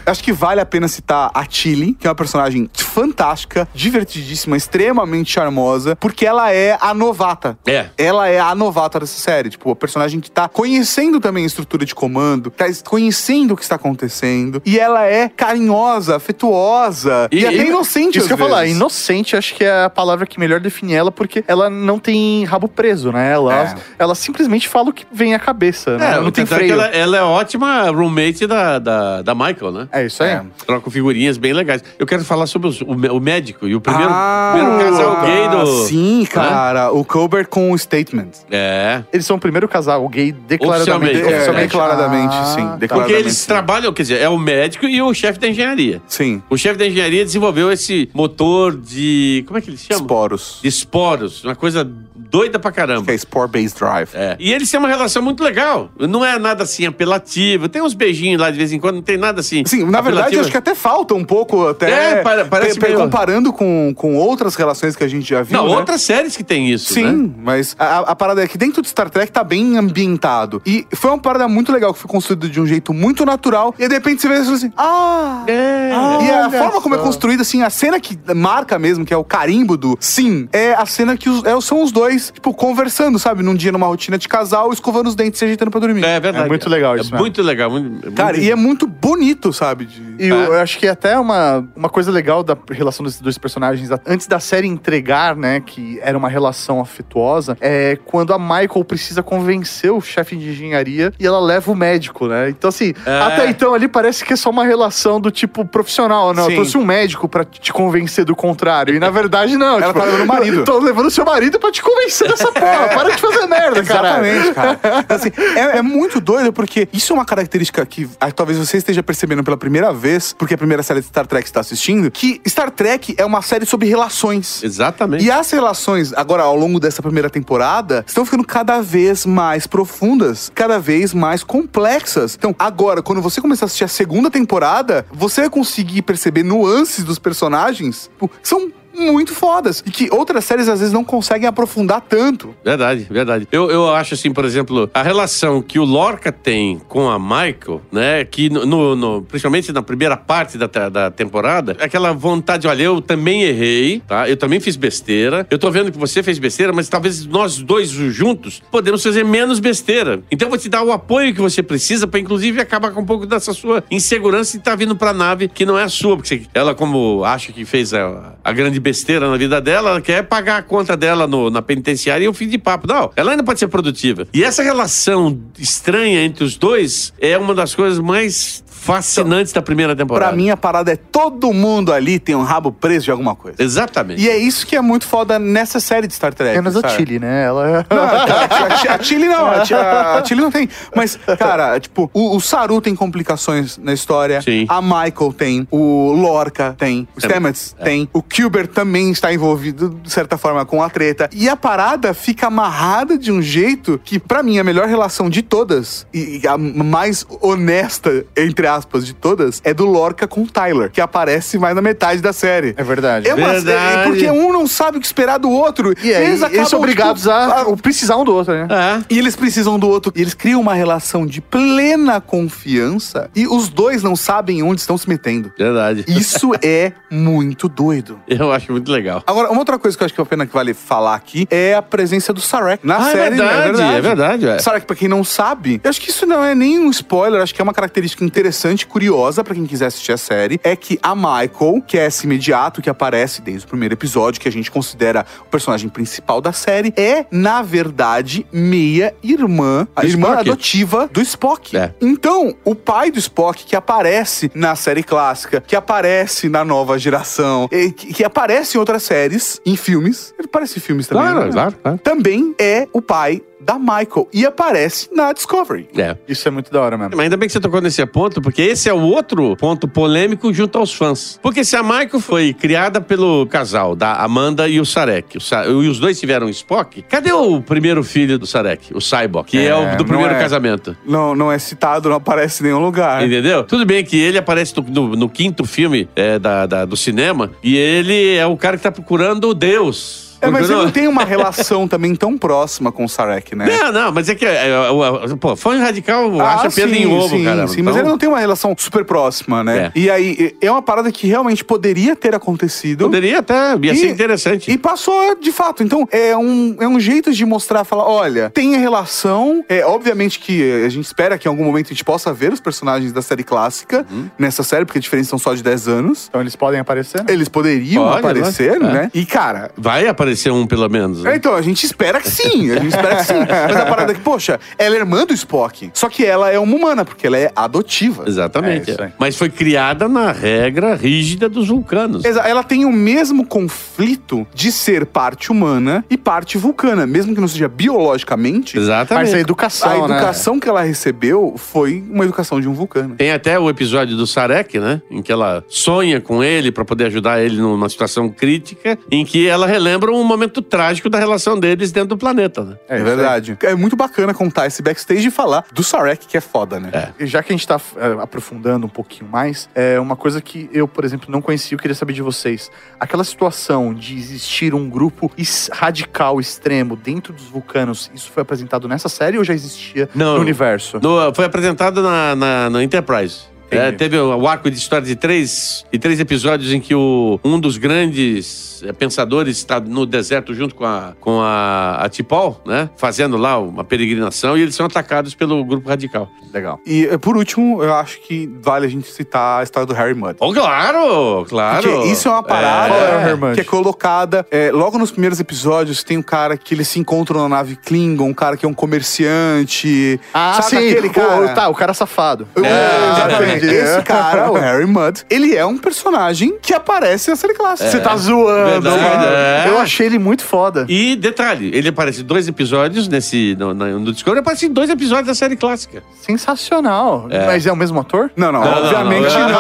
Acho que vale a pena citar a Tilly, que é uma personagem fantástica, divertidíssima, extremamente charmosa, porque ela é a novata. É. Ela é a novata dessa série. Tipo, a personagem que tá conhecendo também a estrutura de comando, tá conhecendo o que está acontecendo. E ela é carinhosa, afetuosa e, E- até inocente. Isso que eu às ia falar, vezes. inocente acho que é a palavra que melhor define ela, porque ela não tem rabo preso, né? Ela, É. ela simplesmente fala o que vem à cabeça, né? É, não tem freio. Ela, ela é ótima roommate da, da, da Michael, né? É isso aí. É. Trocam figurinhas bem legais. Eu quero falar sobre os- o, o médico e o primeiro, Ah, primeiro casal gay do. Sim, cara. O Colbert com o Statement. É. Eles são o primeiro casal gay declaradamente. Oficialmente, É, oficialmente. declaradamente, Ah, sim. tá. Porque Declaradamente, eles sim. trabalham, quer dizer, é o médico e o chefe da engenharia. Sim. O chefe da engenharia desenvolveu esse motor de. Como é que eles chamam? Esporos. De esporos. Uma coisa doida pra caramba. Que é Sport Based Drive. É. E eles têm uma relação muito legal. Não é nada assim apelativo. Tem uns beijinhos lá de vez em quando, não tem nada assim. Sim, na verdade, apelativo. acho que até falta um pouco, até. É, pare- parece meio- comparando com, com outras relações que a gente já viu. Não, né? outras séries que tem isso, Sim, né? mas a, a parada é que dentro de Star Trek tá bem ambientado. E foi uma parada muito legal, que foi construída de um jeito muito natural. E de repente você vê assim, ah... É. E a Olha forma como é só. construída, assim, a cena que marca mesmo, que é o carimbo do sim, é a cena que os- é, são os dois, tipo, conversando, sabe? Num dia, numa rotina de casal, escovando os dentes e se ajeitando pra dormir. É verdade. É muito legal isso É mesmo. muito legal. Muito, Cara, muito- e é muito bonito, sabe? de- E eu, eu acho que até uma, uma coisa legal da relação desses dois personagens, a- antes da série entregar, né, que era uma relação afetuosa, é quando a Michael precisa convencer o chefe de engenharia e ela leva o médico, né? Então, assim, É. até então ali parece que é só uma relação do tipo profissional, não. Eu Sim. trouxe um médico pra te convencer do contrário. E na verdade, não. Ela tá levando o marido. Tô levando seu marido pra te convencer dessa porra. Para de fazer merda, cara. Exatamente, cara. Assim, é, é muito doido porque isso é uma característica que ah, talvez você esteja percebendo pela primeira vez, porque é a primeira série de Star Trek está assistindo, que Star Trek é uma série sobre relações. Exatamente. E as relações, agora ao longo dessa primeira temporada, estão ficando cada vez mais profundas, cada vez mais complexas. Então, agora, quando você começar a assistir a segunda temporada, você vai conseguir perceber nuances dos personagens tipo, são muito fodas. E que outras séries às vezes não conseguem aprofundar tanto. Verdade, verdade. Eu, eu acho assim, por exemplo, a relação que o Lorca tem com a Michael, né? Que no, no- principalmente na primeira parte da, da temporada, aquela vontade, olha, eu também errei, tá? Eu também fiz besteira. Eu tô vendo que você fez besteira, mas talvez nós dois juntos podemos fazer menos besteira. Então eu vou te dar o apoio que você precisa pra inclusive acabar com um pouco dessa sua insegurança e tá vindo pra nave que não é a sua, porque ela como acha que fez a, a grande besteira na vida dela, ela quer pagar a conta dela no- na penitenciária e o fim de papo. Não, ela ainda pode ser produtiva. E essa relação estranha entre os dois é uma das coisas mais fascinantes da primeira temporada. Pra mim, a parada é todo mundo ali tem um rabo preso de alguma coisa. Exatamente. E é isso que é muito foda nessa série de Star Trek. Menos a? Tilly, né? Ela é. Não, a, a, a Tilly não, a, a, Tilly não tem. Mas, cara, tipo, o, o Saru tem complicações na história. Sim. A Michael tem. O Lorca tem. O É, Stamets tem. O Kilber também está envolvido, de certa forma, com a treta. E a parada fica amarrada de um jeito que, pra mim, a melhor relação de todas, e, e a mais honesta, entre aspas, de todas, é do Lorca com o Tyler, que aparece mais na metade da série. É verdade. É uma, Verdade. é porque um não sabe o que esperar do outro. E aí, eles, acabam, são obrigados tipo, a, precisar um do outro, né? É. e eles precisam do outro. E eles criam uma relação de plena confiança. E os dois não sabem onde estão se metendo. Verdade. Isso é muito doido. Eu acho muito legal. Agora, uma outra coisa que eu acho que é a pena que vale falar aqui é a presença do Sarek na Ah, é série. né? verdade, é verdade, é. Sarek, pra quem não sabe, eu acho que isso não é nem um spoiler, acho que é uma característica interessante, curiosa pra quem quiser assistir a série, é que a Michael, que é esse imediato que aparece desde o primeiro episódio, que a gente considera o personagem principal da série, é, na verdade, meia irmã, a Do irmã Spock. adotiva do Spock. É. Então, o pai do Spock, que aparece na série clássica, que aparece na nova geração, que, que aparece em outras séries, em filmes, ele aparece em filmes também. Claro, né? claro, claro. Também é o pai da Michael e aparece na Discovery. É. Isso é muito da hora mesmo. Mas ainda bem que você tocou nesse ponto, porque esse é o outro ponto polêmico junto aos fãs. Porque se a Michael foi criada pelo casal, da Amanda e o Sarek, o Sa- e os dois tiveram Spock, cadê o primeiro filho do Sarek, o Cyborg, que é, É, o do primeiro é. casamento? Não, não é citado, não aparece em nenhum lugar. Entendeu? Tudo bem que ele aparece no, no- no quinto filme é, da, da- do cinema e ele é o cara que tá procurando Deus. É, mas ele não tem uma relação também tão próxima com o Sarek, né? Não, não, mas é que. é, é, o- o- pô, fã radical acha pedra em ovo, Ah, sim, cara. Sim, mas Então, ele não tem uma relação super próxima, né? É. E aí, é uma parada que realmente poderia ter acontecido. Poderia até. Ia ser interessante. E passou de fato. Então, é um, é um jeito de mostrar, falar, olha, tem a relação. É, obviamente que a gente espera que em algum momento a gente possa ver os personagens da série clássica Uhum. nessa série, porque a diferença são só de 10 anos. Então eles podem aparecer, né? Eles poderiam Pode, aparecer, né? E, cara, Vai aparecer um, pelo menos. né? é, Então, a gente espera que sim. A gente espera que sim. Mas a parada é que, poxa, ela é irmã do Spock. Só que ela é uma humana, porque ela é adotiva. Exatamente. É. Mas foi criada na regra rígida dos vulcanos. Ela tem o mesmo conflito de ser parte humana e parte vulcana, mesmo que não seja biologicamente. Exatamente. Mas a educação, A né? educação que ela recebeu foi uma educação de um vulcano. Tem até o episódio do Sarek, né? Em que ela sonha com ele pra poder ajudar ele numa situação crítica, em que ela relembra um momento trágico da relação deles dentro do planeta, né? É, isso verdade. É muito bacana contar esse backstage e falar do Sarek, que é foda, né? É. E já que a gente tá é, aprofundando um pouquinho mais, é uma coisa que eu, por exemplo, não conhecia, eu queria saber de vocês. Aquela situação de existir um grupo radical extremo dentro dos vulcanos, isso foi apresentado nessa série ou já existia Não. no universo? No- foi apresentado na, na, na Enterprise. É, teve o arco de história de três, de três episódios em que o, um dos grandes é, pensadores está no deserto junto com a, com a, a T'Pol, né? Fazendo lá uma peregrinação e eles são atacados pelo grupo radical. Legal. E eh, por último, eu acho que vale a gente citar a história do Harry Mudd. Oh, claro! Claro! Porque isso é uma parada é o Harry Mudd? que é colocada. é, logo nos primeiros episódios, tem um cara que eles se encontram na nave Klingon, um cara que é um comerciante. Ah, Sabe sim. aquele cara? O, tá, o cara safado. É, exatamente. Entendi. Esse cara, o Harry Mudd, ele é um personagem que aparece na série clássica. Você tá zoando, Verdade, mano. é. Eu achei ele muito foda. E detalhe, ele aparece em dois episódios nesse. No, na- no Discovery, aparece em dois episódios da série clássica. Sensacional. Mas é o mesmo ator? Não, não, Não, não, obviamente não.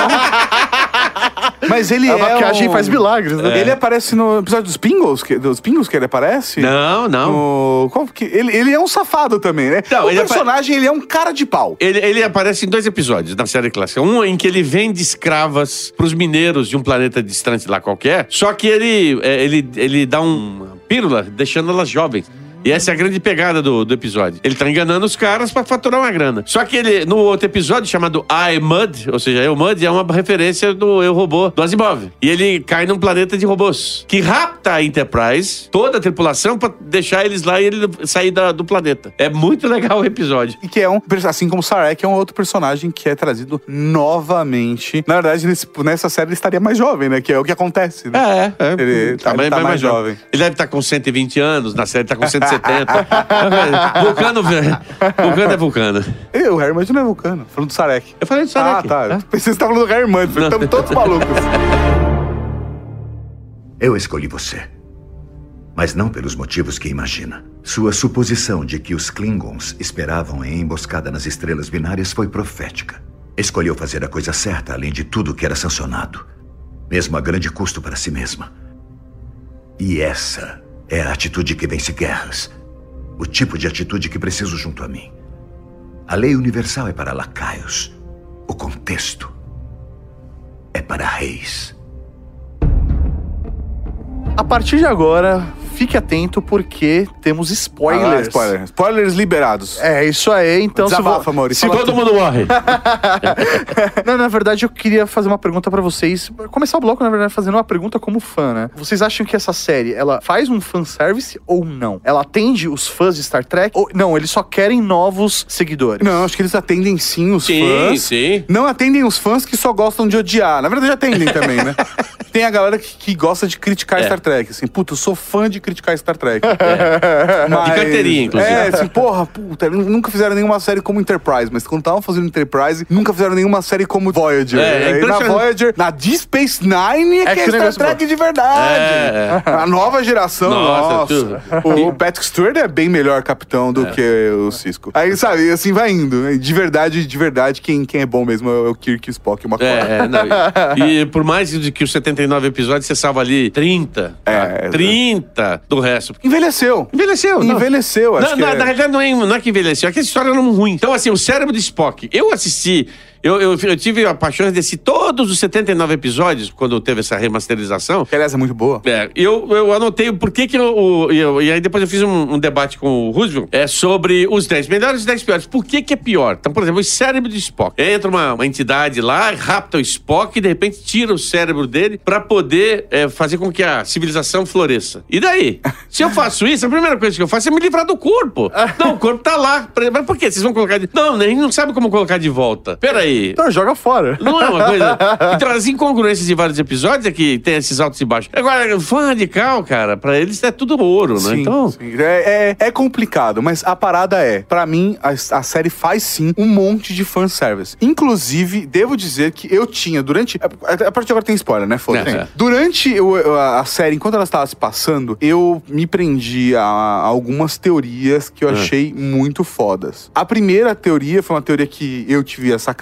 Mas ele A é. maquiagem um- faz milagres, né? Ele aparece no episódio dos Pingles, que, dos Pingles que ele aparece. Não, não. No- qual que- ele, ele é um safado também, né? Não, o ele personagem, ele é um cara de pau. Ele, ele aparece em dois episódios na série clássica. Um em que ele vende escravas pros mineiros de um planeta distante lá qualquer. Só que ele, é, ele, ele dá uma pílula deixando elas jovens. E essa é a grande pegada do, do episódio. Ele tá enganando os caras pra faturar uma grana. Só que ele, no outro episódio, chamado I Mud, ou seja, Eu Mud, é uma referência do Eu Robô do Asimov. E ele cai num planeta de robôs. Que rapta a Enterprise, toda a tripulação, pra deixar eles lá e ele sair da- do planeta. É muito legal o episódio. E que é um, assim como o Sarek, é um outro personagem que é trazido novamente. Na verdade, nesse- nessa série ele estaria mais jovem, né? Que é o que acontece, né? É, é. Ele tá- ele tá mais jovem. Ele deve estar com 120 anos, na série tá com 170. vulcano, velho. Vulcano é vulcano. E o Mudd não é vulcano. Falando do Sarek. Eu falei do Ah, Sarek. tá. né? Eu Pensei que você tava falando do. Não. Estamos todos malucos. Eu escolhi você. Mas não pelos motivos que imagina. Sua suposição de que os Klingons esperavam em emboscada nas estrelas binárias foi profética. Escolheu fazer a coisa certa além de tudo que era sancionado, mesmo a grande custo para si mesma. E essa é a atitude que vence guerras. O tipo de atitude que preciso junto a mim. A lei universal é para lacaios. O contexto é para reis. A partir de agora, fique atento porque temos Ah, spoilers. spoiler. Spoilers liberados. É, isso aí. Então, se Desabafa, vo- Maurício. se Todo mundo morre. Não, na verdade, eu queria fazer uma pergunta pra vocês. Começar o bloco, na verdade, fazendo uma pergunta como fã, né? Vocês acham que essa série, ela faz um fanservice ou não? Ela atende os fãs de Star Trek? Ou não, eles só querem novos seguidores? Não, acho que eles atendem sim os Sim, fãs. sim. Não atendem os fãs que só gostam de odiar. Na verdade, atendem também, né? tem a galera que, que gosta de criticar É. Star Trek. Assim, puta, eu sou fã de criticar Star Trek. Mas- De carteirinha, inclusive. É, assim, porra, puta, nunca fizeram nenhuma série como Enterprise, mas quando estavam fazendo Enterprise, nunca fizeram nenhuma série como Voyager. É, é Aí na. Voyager, na Deep Space Nine é, É que é que Star Trek de verdade. É, A nova geração, Nossa, nossa. O Patrick Stewart é bem melhor capitão do que o Cisco. Aí, sabe, assim vai indo. De verdade, de verdade, quem, quem é bom mesmo é o Kirk, o Spock e o McCoy. É, é, não, e, e por mais de que os 79 episódios, você salva ali 30. É, tá? 30 do resto. Envelheceu. Envelheceu, não. Envelheceu, acho Na, que na, é. na realidade, não é, não é que envelheceu, é que a história era ruim. Então, assim, o cérebro de Spock, eu assisti. Eu, eu, eu tive a paixão de assistir todos os 79 episódios quando teve essa remasterização. Que, aliás, é muito boa. É, eu, eu anotei o porquê que eu, o- eu- E aí depois eu fiz um, um debate com o Roosevelt é, sobre os 10 melhores e os 10 piores. Por que, que é pior? Então, por exemplo, o cérebro de Spock. Entra uma, uma entidade lá, rapta o Spock e de repente tira o cérebro dele pra poder é, fazer com que a civilização floresça. E daí? Se eu faço isso, a primeira coisa que eu faço é me livrar do corpo. Não, o corpo tá lá. Mas por quê? Vocês vão colocar de. Não, nem não sabe como colocar de volta. Peraí. Então joga fora. Não é uma coisa. Então, as incongruências de vários episódios é que tem esses altos e baixos. Agora, fã radical, cara, pra eles é tudo ouro, né? Sim, Então. sim. É, é, é complicado, mas a parada é, pra mim, a, a série faz sim um monte de fanservice. Inclusive, devo dizer que eu tinha, durante. A, a partir de agora tem spoiler, né? Foda-se. É, é. Durante o- a, a série, enquanto ela estava se passando, eu me prendi a, a algumas teorias que eu achei muito fodas. A primeira teoria foi uma teoria que eu tive a sacada,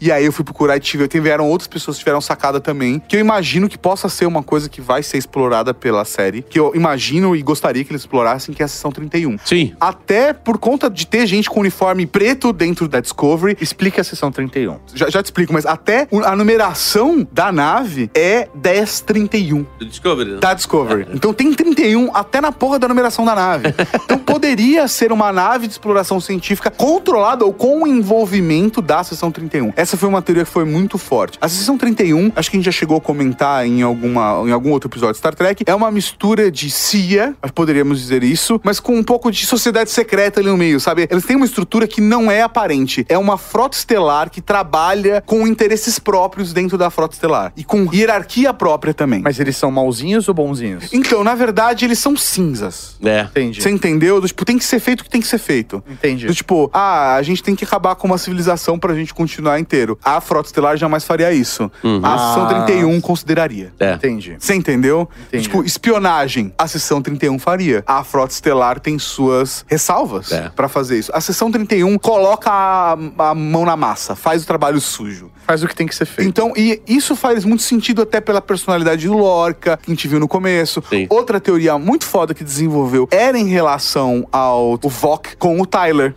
e aí eu fui procurar e tive, tiveram outras pessoas que tiveram sacada também, que eu imagino que possa ser uma coisa que vai ser explorada pela série, que eu imagino e gostaria que eles explorassem, que é a sessão 31. Sim. Até por conta de ter gente com uniforme preto dentro da Discovery. Explica a sessão 31. Já, já te explico, mas até a numeração da nave é 1031 Do Discovery. né? da Discovery. Então tem 31 até na porra da numeração da nave. Então poderia ser uma nave de exploração científica controlada ou com o envolvimento da seção 31. Essa foi uma teoria que foi muito forte. A seção 31, acho que a gente já chegou a comentar em, alguma, em algum outro episódio de Star Trek, é uma mistura de CIA, poderíamos dizer isso, mas com um pouco de sociedade secreta ali no meio, sabe? Eles têm uma estrutura que não é aparente. É uma frota estelar que trabalha com interesses próprios dentro da frota estelar. E com hierarquia própria também. Mas eles são mauzinhos ou bonzinhos? Então, na verdade, eles são cinzas. É. Entendi. Você entendeu? Do tipo, tem que ser feito o que tem que ser feito. Entendi. Do tipo, ah, a gente tem que acabar com uma civilização pra gente continuar inteiro. A Frota Estelar jamais faria isso. A Seção Ah. 31 consideraria. É. Entendi. Você entendeu? Entendi. Tipo, espionagem, a Seção 31 faria. A Frota Estelar tem suas ressalvas É. pra fazer isso. A Seção 31 coloca a, a mão na massa, faz o trabalho sujo. Faz o que tem que ser feito. Então, e isso faz muito sentido até pela personalidade do Lorca, que a gente viu no começo. Sim. Outra teoria muito foda que desenvolveu era em relação ao o Vok com o Tyler.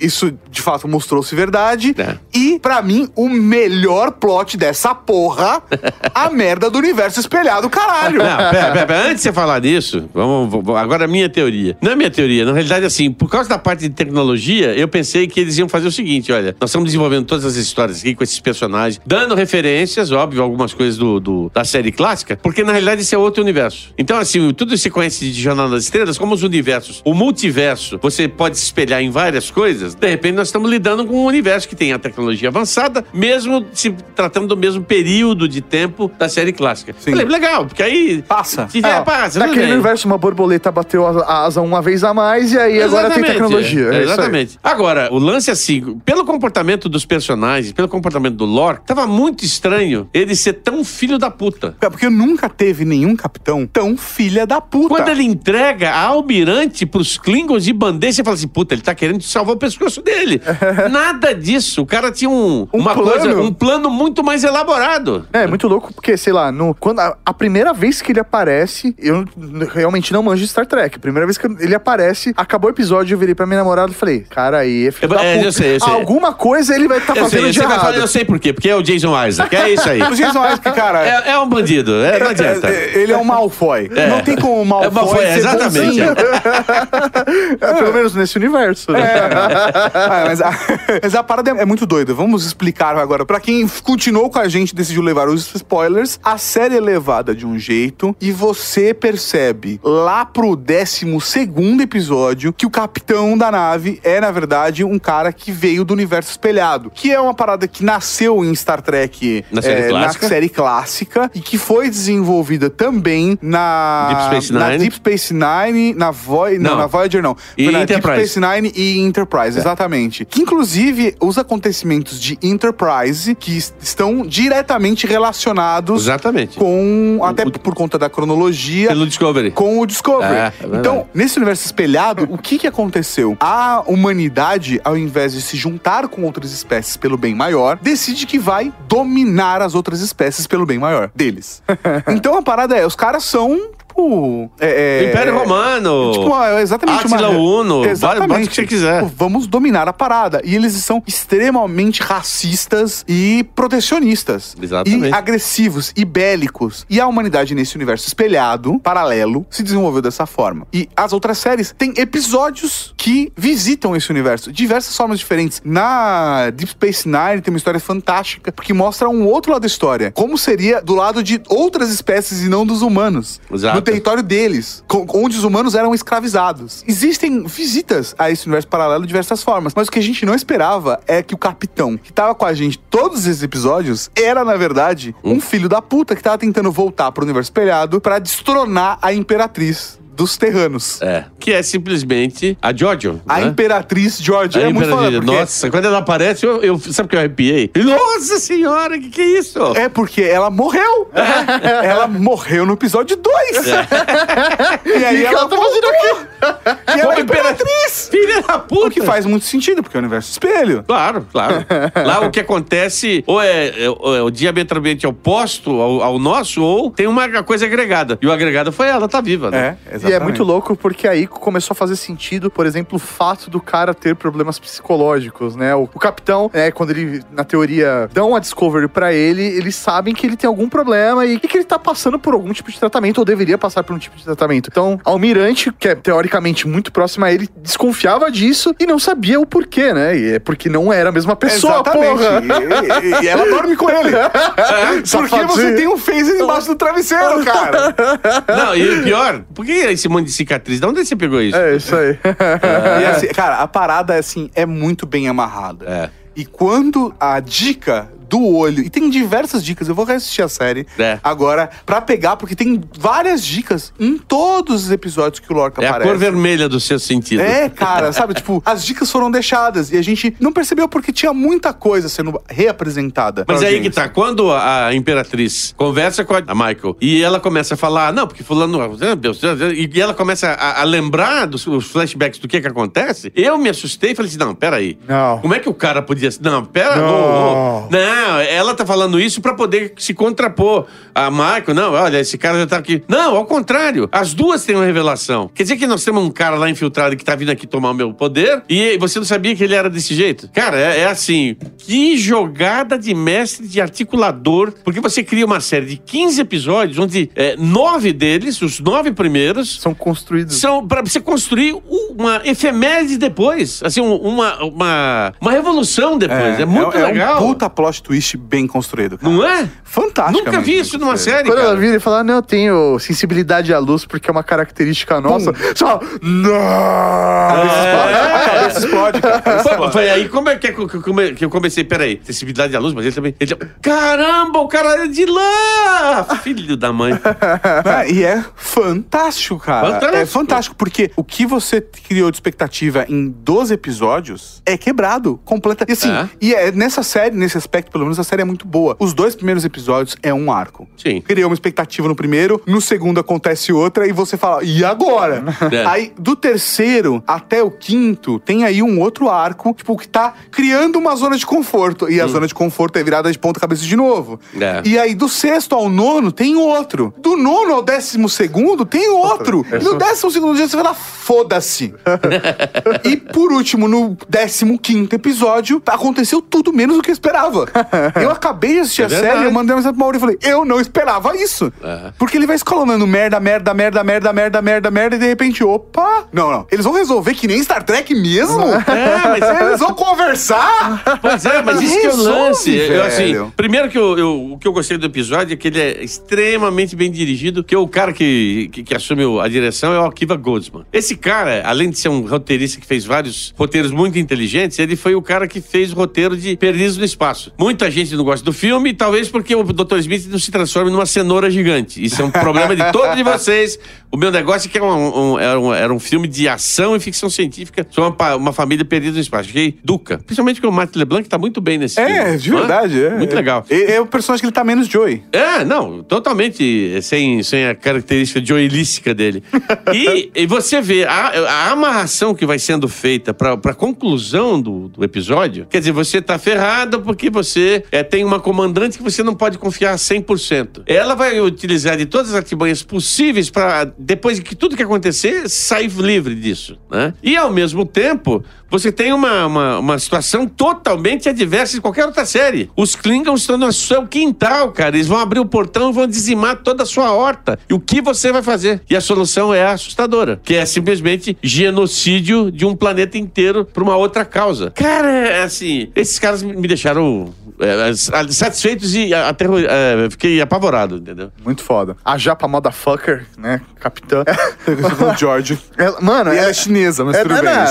Isso, de fato, mostrou-se verdade. É. E, pra mim, o melhor plot dessa porra, a merda do universo espelhado, caralho. Não, pera, pera, pera. Antes de você falar disso, vamos, vamos- agora a minha teoria. Não é minha teoria, na realidade, assim, por causa da parte de tecnologia, eu pensei que eles iam fazer o seguinte: olha, nós estamos desenvolvendo todas as histórias aqui com esses personagens, dando referências, óbvio, algumas coisas do, do- da série clássica, porque na realidade esse é outro universo. Então, assim, tudo isso você conhece de Jornal das Estrelas, como os universos, o multiverso, você pode se espelhar em várias coisas, de repente nós estamos lidando com um universo que tem a tecnologia avançada, mesmo se tratando do mesmo período de tempo da série clássica. Sim. Falei, legal, porque aí. Passa. Se der, passa, tudo Naquele bem. universo, uma borboleta bateu a asa uma vez a mais e aí agora tem Exatamente, tecnologia. é, É exatamente. Agora, o lance assim, pelo comportamento dos personagens, pelo comportamento do lore, tava muito estranho ele ser tão filho da puta. É Porque nunca teve nenhum capitão tão filha da puta. Quando ele entrega a almirante pros Klingons de bandeja, você fala assim, puta, ele tá querendo salvar o pescoço dele. Nada disso. O cara tinha um, Um uma plano. coisa, um plano muito mais elaborado. É, muito louco, porque, sei lá, no, quando a, a primeira vez que ele aparece, eu realmente não manjo de Star Trek. A primeira vez que ele aparece, acabou o episódio, eu virei pra minha namorada e falei, cara, aí é filho Eu- da é, puta. eu sei, eu sei. Alguma coisa ele vai estar Eu fazendo sei, de errado. falar, eu sei por quê, porque é o Jason Isaac, é isso aí. O Jason Isaac, cara... É, é um bandido, é, não adianta. é- é- ele é um Malfoy. Não tem como o Malfoy, É Malfoy, ser exatamente. É, pelo menos nesse universo. né? Ah, mas, a, mas a parada é, é muito doida. Vamos vamos explicar agora. Pra quem continuou com a gente decidiu levar os spoilers, a série é levada de um jeito e você percebe lá pro 12 segundo episódio que o capitão da nave é, na verdade, um cara que veio do universo espelhado. Que é uma parada que nasceu em Star Trek Na série é, clássica. na série clássica e que foi desenvolvida também na Deep Space na Nine. Deep Space Nine, na não. Não. na Voyager não. E na Enterprise. Deep Space Nine e Enterprise, exatamente. Que inclusive os acontecimentos de Enterprise que est- estão diretamente relacionados Exatamente. com até o- por conta da cronologia Pelo Discovery. com o Discovery. É, é então, nesse universo espelhado, o que que aconteceu? A humanidade, ao invés de se juntar com outras espécies pelo bem maior, decide que vai dominar as outras espécies pelo bem maior deles. então a parada é, os caras são tipo, é, é- Império Romano. Tipo, é exatamente Átila Uno, Exatamente. o que você quiser. Tipo, vamos dominar a parada. E eles são extremamente racistas e protecionistas. Exatamente. E agressivos e bélicos. E a humanidade nesse universo espelhado, paralelo, se desenvolveu dessa forma. E as outras séries têm episódios que visitam esse universo. de Diversas formas diferentes. Na Deep Space Nine tem uma história fantástica, porque mostra um outro lado da história. Como seria do lado de outras espécies e não dos humanos. Exato. No território deles, onde os humanos eram escravizados. Existem visitas a esse universo paralelo de diversas formas, mas o que a gente não esperava é que o capitão, que tava com a gente todos esses episódios, era, na verdade, um filho da puta que tava tentando voltar pro universo espelhado pra destronar a imperatriz dos terranos. É. Que é simplesmente a Jojo. A né? imperatriz George. A é muito Imperatriz. foda, porque... Nossa, quando ela aparece, eu, eu- sabe que eu arrepiei? Nossa senhora, que que é isso? É porque ela morreu. ela morreu no episódio 2. e aí ela, tá fazendo o quê? E ela é imperatriz. Filha da puta! O que faz muito sentido, porque é o universo espelho. Claro, claro. Lá o que acontece ou é, é- ou é o diametralmente oposto ao, ao nosso, ou tem uma coisa agregada. E o agregado foi ela, tá viva, né? É, E é muito louco porque aí começou a fazer sentido, por exemplo, o fato do cara ter problemas psicológicos, né? O, o capitão, é, quando ele, na teoria, dão a Discovery pra ele, eles sabem que ele tem algum problema e, e que ele tá passando por algum tipo de tratamento, ou deveria passar por um tipo de tratamento. Então, a Almirante, que é teoricamente muito próxima a ele, desconfiava disso e não sabia o porquê, né? E é porque não era a mesma pessoa, Exatamente. porra! E, e- e ela dorme com ele. Porque Safadinho. você tem um phaser embaixo do travesseiro, cara. Não, e o pior, por esse monte de cicatriz? De onde você pegou isso? É isso aí. E assim, cara, a parada assim é muito bem amarrada. É. E quando a dica do olho, e tem diversas dicas, eu vou reassistir a série É. agora pra pegar, porque tem várias dicas em todos os episódios que o Lorca É a aparece. cor vermelha do seu sentido. É, cara, sabe? Tipo, as dicas foram deixadas e a gente não percebeu porque tinha muita coisa sendo reapresentada. Mas pra aí que tá, quando a Imperatriz conversa com a Michael e ela começa a falar, não, porque fulano, Deus, e ela começa a, a lembrar dos os flashbacks do que que acontece, eu me assustei e falei assim, não, peraí. Não. Como é que o cara podia... Não, pera... Não. ô, ô. Não, ela tá falando isso pra poder se contrapor. A Michael, não, olha, esse cara já tá aqui. Não, ao contrário. As duas têm uma revelação. Quer dizer que nós temos um cara lá infiltrado que tá vindo aqui tomar o meu poder e você não sabia que ele era desse jeito? Cara, é, é assim, que jogada de mestre de articulador, porque você cria uma série de 15 episódios, onde é, nove deles, os nove primeiros, São construídos. são pra você construir uma efeméride depois. Assim, um- uma, uma, uma revolução depois. É, muito é legal. um puta plot twist bem construído, cara. Não é? Fantástico. Nunca vi isso numa série, Quando ela cara. vira e fala, não, eu tenho sensibilidade à luz porque é uma característica nossa. Só, não! A cabeça explode, cara. Foi, foi aí como é que, é que eu eu comecei. Peraí, sensibilidade à luz, mas ele também. Ele, caramba, o cara é de lá! Filho da mãe. É, e é fantástico, cara. Fantástico. É fantástico, porque o que você criou de expectativa em 12 episódios é quebrado completamente. E assim, É. e é nessa série, nesse aspecto, pelo menos, a série é muito boa. Os dois primeiros episódios é um arco. Sim. Criou uma expectativa no primeiro, no segundo acontece outra, e você fala, e agora? É. Aí, do terceiro até o quinto, tem aí um outro arco, tipo, que tá criando uma zona de conforto. E a zona de conforto é virada de ponta cabeça de novo. É. E aí, do sexto ao nono, tem outro. Do nono ao décimo segundo, tem outro. E no décimo segundo dia, você lá, foda-se. e por último, no décimo quinto episódio, aconteceu tudo menos do que eu esperava. Eu acabei de assistir É a série, eu mandei uma mensagem pro Mauri e falei, eu não esperava isso. É. Porque ele vai escalonando merda, merda, merda, merda, merda, merda, merda, e de repente, opa. Não, não. Eles vão resolver que nem Star Trek mesmo? É, mas Eles vão conversar? Pois é, mas isso que é o Resolve, lance. Eu, assim, primeiro que eu, eu- o que eu gostei do episódio é que ele é extremamente bem dirigido, que o cara que, que, que assume a direção é o Akiva Goldsman. Esse cara, além de ser um roteirista que fez vários roteiros muito inteligentes, ele foi o cara que fez o roteiro de Perdidos no Espaço. Muita gente não gosta do filme, talvez porque o Dr. Smith não se transforme numa cenoura gigante. Isso é um problema de todos de vocês. O meu negócio é que é um- um- era, um, era um filme de ação e ficção científica sobre uma, uma família perdida no espaço. Achei Duca. Principalmente porque o Matt LeBlanc tá muito bem nesse filme. É, de verdade. É, Muito é. legal. É, é o personagem que ele tá menos Joey. É, não, totalmente sem, sem a característica joelística dele. e, e você vê a, a amarração que vai sendo feita pra, pra conclusão do, do episódio. Quer dizer, você tá ferrado porque você é, tem uma comandante que você não pode confiar 100%. Ela vai utilizar de todas as artimanhas possíveis pra depois de que tudo que acontecer, sair livre disso, né? E ao mesmo tempo, você tem uma, uma, uma situação totalmente adversa de qualquer outra série. Os Klingons estão no seu quintal, cara. Eles vão abrir o portão e vão dizimar toda a sua horta. E o que você vai fazer? E a solução é assustadora, que é simplesmente genocídio de um planeta inteiro por uma outra causa. Cara, é assim, esses caras me deixaram é, satisfeitos e aterro, é, fiquei apavorado, entendeu? Muito foda. A japa motherfucker, né? Capitã. o George. Ela- mano, E ela é, é chinesa, mas É, tudo não, bem. é, é,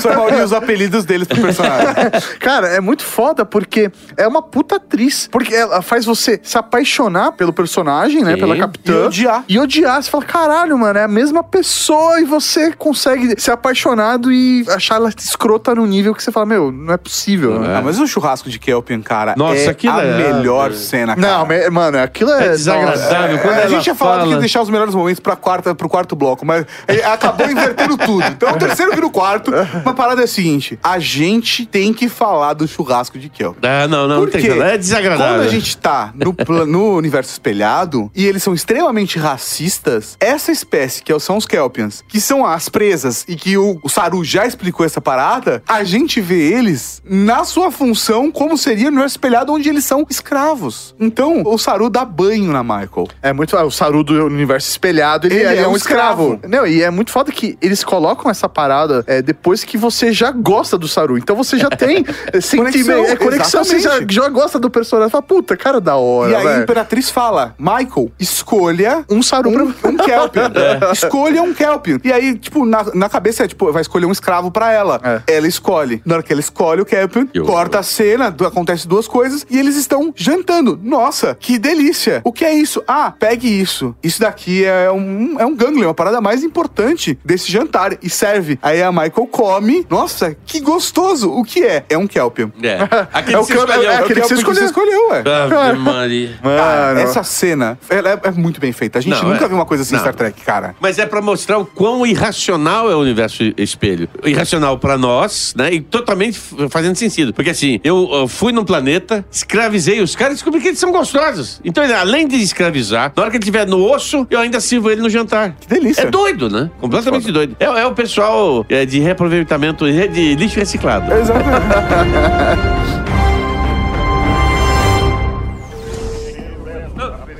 Só Maurício os apelidos deles pro personagem. Cara, é muito foda porque é uma puta atriz. Porque ela faz você se apaixonar pelo personagem, né? Sim. Pela capitã. E odiar. E odiar. Você fala, caralho, mano, é a mesma pessoa e você consegue ser apaixonado e achar ela escrota no nível que você fala, meu, não é possível. né? Ah, mas o churrasco de Kelpian, cara, Nossa, é aquilo a é- melhor é. cena, cara. Não, me- mano, aquilo é. É desagradável. Quando a ela gente tinha falado que fala- ia deixar os melhores momentos pra quarta, pro quarto bloco, mas acabou invertendo tudo. Então o terceiro vira o quarto. Uma parada é a seguinte: a gente tem que falar do churrasco de Kelvin. Ah, não, não, não Por tem quê? que É desagradável. Quando a gente tá no, no universo espelhado e eles são extremamente racistas, essa espécie, que são os Kelpians, que são as presas e que o, o Saru já explicou essa parada, a gente vê eles na sua função como seria no universo espelhado, onde eles são escravos. Então, o Saru dá banho na Michael. É muito. ah, O Saru do universo espelhado, ele, Ele é é, um um escravo. escravo. Não, e é muito foda que eles colocam essa parada é, depois que você já gosta do Saru. Então você já tem é, sentimento. É conexão, você já, já gosta do personagem. Fala, puta, cara da hora. E aí a. Imperatriz fala: Michael, escolha Um Saru um, pra- um Kelpian. Escolha um Kelpian. E aí, tipo, na, na cabeça é, tipo, vai escolher um escravo pra ela. É. Ela escolhe. Na hora que ela escolhe o Kelpian, Eu- corta a cena, acontece duas coisas e eles estão jantando. Nossa, que delícia. O que é isso? Ah, pegue isso. Isso daqui é um, é um ganglion, uma parada mais importante desse jantar. E serve. Aí a Michael come. Nossa, que gostoso. O que é? É um Kelpian. É. Aquele É o que você escolheu. é aquele que você Kelpian escolheu. ué. Ave Maria. Cara, Mano. essa cena ela é, é muito bem feita. A gente Não, nunca é- viu uma coisa assim em não. Star Trek, cara. Mas é pra mostrar o quão irracional é o universo espelho. Irracional pra nós, né? E totalmente f- fazendo sentido. Porque assim, eu, eu fui num planeta, escravizei os caras e descobri que eles são gostosos. Então, ele, além de escravizar, na hora que ele estiver no osso, eu ainda sirvo ele no jantar. Que delícia. É doido, né? Completamente doido. É, é o pessoal é, de reaproveitamento de lixo reciclado.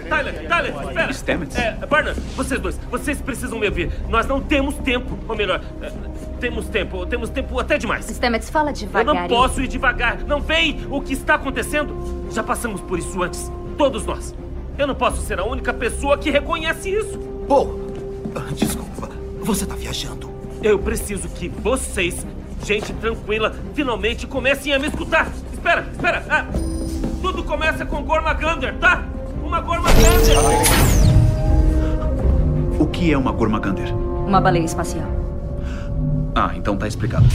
Tyler, Tyler, espera! Stamets? É, Barnard, vocês dois, vocês precisam me ouvir. Nós não temos tempo. Ou melhor, é, temos tempo, temos tempo até demais. Stamets, fala Eu devagar. não posso ir devagar. Não veem o que está acontecendo? Já passamos por isso antes. Todos nós. Eu não posso ser a única pessoa que reconhece isso. Pô, desculpa. Você tá viajando. Eu preciso que vocês, gente tranquila, finalmente comecem a me escutar. Espera, espera. Ah, tudo começa com Gormagander, tá? Uma Gormagander. O que é uma Gormagander? Uma baleia espacial. Ah, então tá explicado.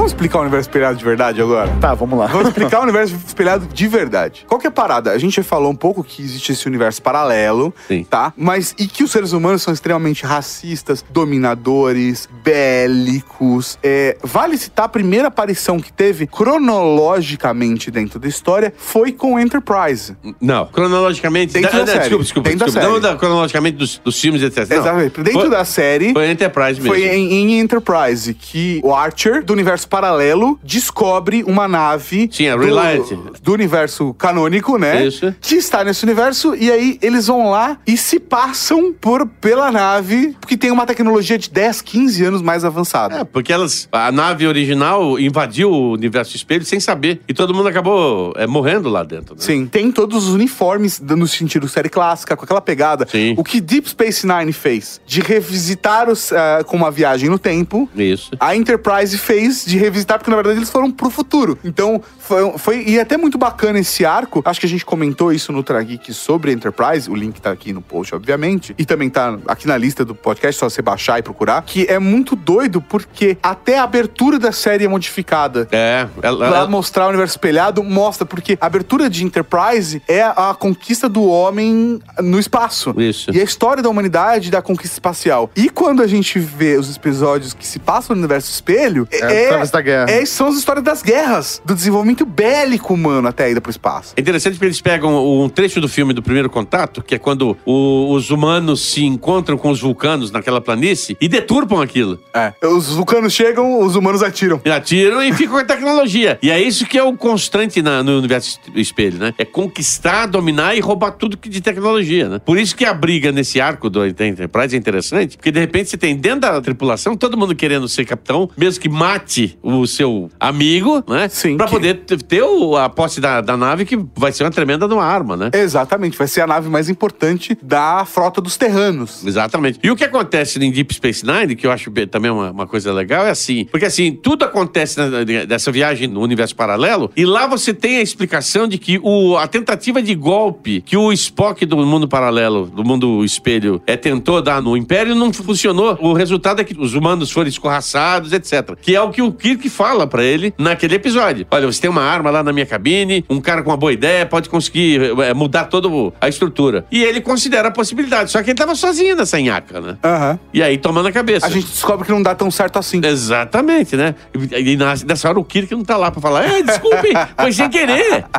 Vamos, explicar o universo espelhado de verdade agora? Tá, vamos lá. Vamos explicar o universo espelhado de verdade. Qual que é a parada? A gente já falou um pouco que existe esse universo paralelo, Sim. tá? Mas e que os seres humanos são extremamente racistas, dominadores, bélicos. É, vale citar a primeira aparição que teve cronologicamente dentro da história foi com Enterprise. Não, cronologicamente. Dentro da série. Desculpa, desculpa. Dentro da desculpa. Não série. da- cronologicamente dos, dos filmes, etc. Não. Exatamente. Dentro Foi- da série. Foi Enterprise mesmo. Foi em, em Enterprise que o Archer, do universo paralelo, descobre uma nave Sim, a do, Reliant. do universo canônico, né? Isso. Que está nesse universo, e aí eles vão lá e se passam por, pela nave, porque tem uma tecnologia de 10, 15 anos mais avançada. É, porque elas. A nave original invadiu o universo espelho sem saber. E todo mundo acabou é, morrendo lá dentro. Né? Sim, tem todos os uniformes no sentido série clássica, com aquela pegada. Sim. O que Deep Space Nine fez de revisitar os, ah, com uma viagem no tempo, Isso. a Enterprise fez de revisitar, porque na verdade eles foram pro futuro. Então, foi, foi e é até muito bacana esse arco. Acho que a gente comentou isso no Trageek sobre Enterprise. O link tá aqui no post, obviamente. E também tá aqui na lista do podcast, só você baixar e procurar. Que é muito doido, porque até a abertura da série é modificada. É. Ela, Pra mostrar o universo espelhado, mostra, porque a abertura de Enterprise é a conquista do homem no espaço. Isso. E a história da humanidade da conquista espacial. E quando a gente vê os episódios que se passam no universo espelho, É, através da guerra. é- são as histórias das guerras, do desenvolvimento bélico humano até a ida pro espaço. É interessante porque eles pegam um trecho do filme do primeiro contato, que é quando o- os humanos se encontram com os vulcanos naquela planície e deturpam aquilo. É. Os vulcanos chegam, os humanos atiram. E Atiram e ficam com a tecnologia. E é isso que é o constante na- no universo espelho, né? É conquistar, dominar e roubar tudo que de tecnologia, né? Por isso que a briga nesse arco do Enterprise é interessante, porque de repente você tem dentro da tripulação todo mundo querendo ser capitão, mesmo que mate o seu amigo, né? Sim, Pra que- poder ter o- a posse da, da nave, que vai ser uma tremenda de uma arma, né? Exatamente, vai ser a nave mais importante da frota dos terranos. Exatamente. E o que acontece em Deep Space Nine, que eu acho também uma, uma coisa legal, é assim. Porque assim, tudo acontece dessa viagem no universo paralelo, e lá você tem a explicação de que o, a tentativa de golpe que o Spock do mundo paralelo, do mundo espelho, é, tentou dar no Império não funcionou. O resultado é que os humanos foram escorraçados, etc. Que é o que o Kirk fala pra ele naquele episódio. Olha, você tem uma arma lá na minha cabine, um cara com uma boa ideia pode conseguir é, mudar toda a estrutura. E ele considera a possibilidade. Só que ele tava sozinho nessa nhaca, né? Aham. E aí toma na cabeça. A gente descobre que não dá tão certo assim. Exatamente, né? E, e nessa hora o Kirk não tá lá pra falar, é, desculpe, foi sem querer.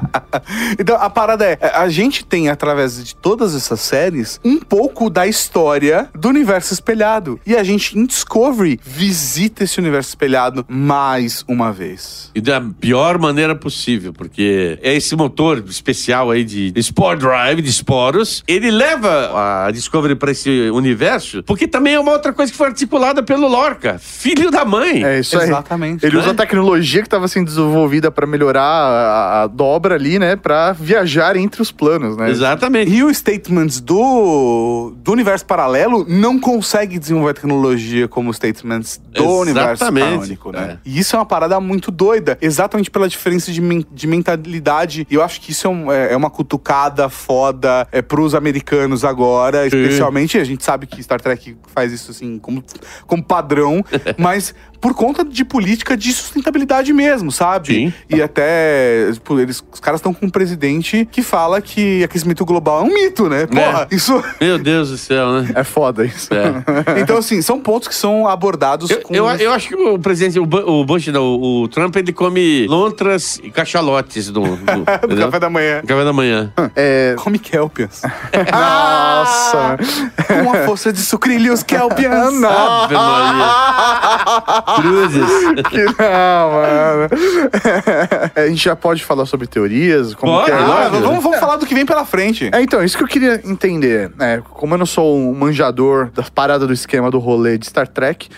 Então, a parada é, a gente tem, através de todas essas séries, um pouco da história do universo espelhado. E a gente, em Discovery, visita esse universo espelhado mais uma vez. E da pior maneira possível, porque é esse motor especial aí de Spore Drive, de esporos, ele leva a Discovery pra esse universo, porque também é uma outra coisa que foi articulada pelo Lorca, filho da mãe. É isso aí. Exatamente. Ele Né? usa a tecnologia que estava sendo desenvolvida pra melhorar a, a dobra ali, né? Pra viajar entre os planos, né? Exatamente. E o Statements do, do universo paralelo não consegue desenvolver tecnologia como os Statements do universo Exatamente. canônico, né? E isso é uma parada muito doida, exatamente pela diferença de, men- de mentalidade. E eu acho que isso é, um- é- é uma cutucada foda é, pros americanos agora, especialmente. A gente sabe que Star Trek faz isso assim como, como padrão, mas por conta de política de sustentabilidade mesmo, sabe? Sim. E até tipo, eles, os caras estão com um presidente que fala que aquecimento global é um mito, né? Porra, isso. Meu Deus do céu, né? É foda isso. É. Então, assim, são pontos que são abordados Eu, com. eu, eu acho que o presidente, o, Bu- o Bush, não, o, Trump, ele come lontras e cachalotes no entendeu? café da manhã. No café da manhã. É. Come kelpias. Nossa! com a força de sucrilhos kelpians. Ave Maria. Cruzes. não, mano. a gente já pode falar sobre teorias? Como Pode, que é? Ah, vamos, vamos falar do que vem pela frente. É, então, isso que eu queria entender. né? como eu não sou um manjador das paradas do esquema do rolê de Star Trek.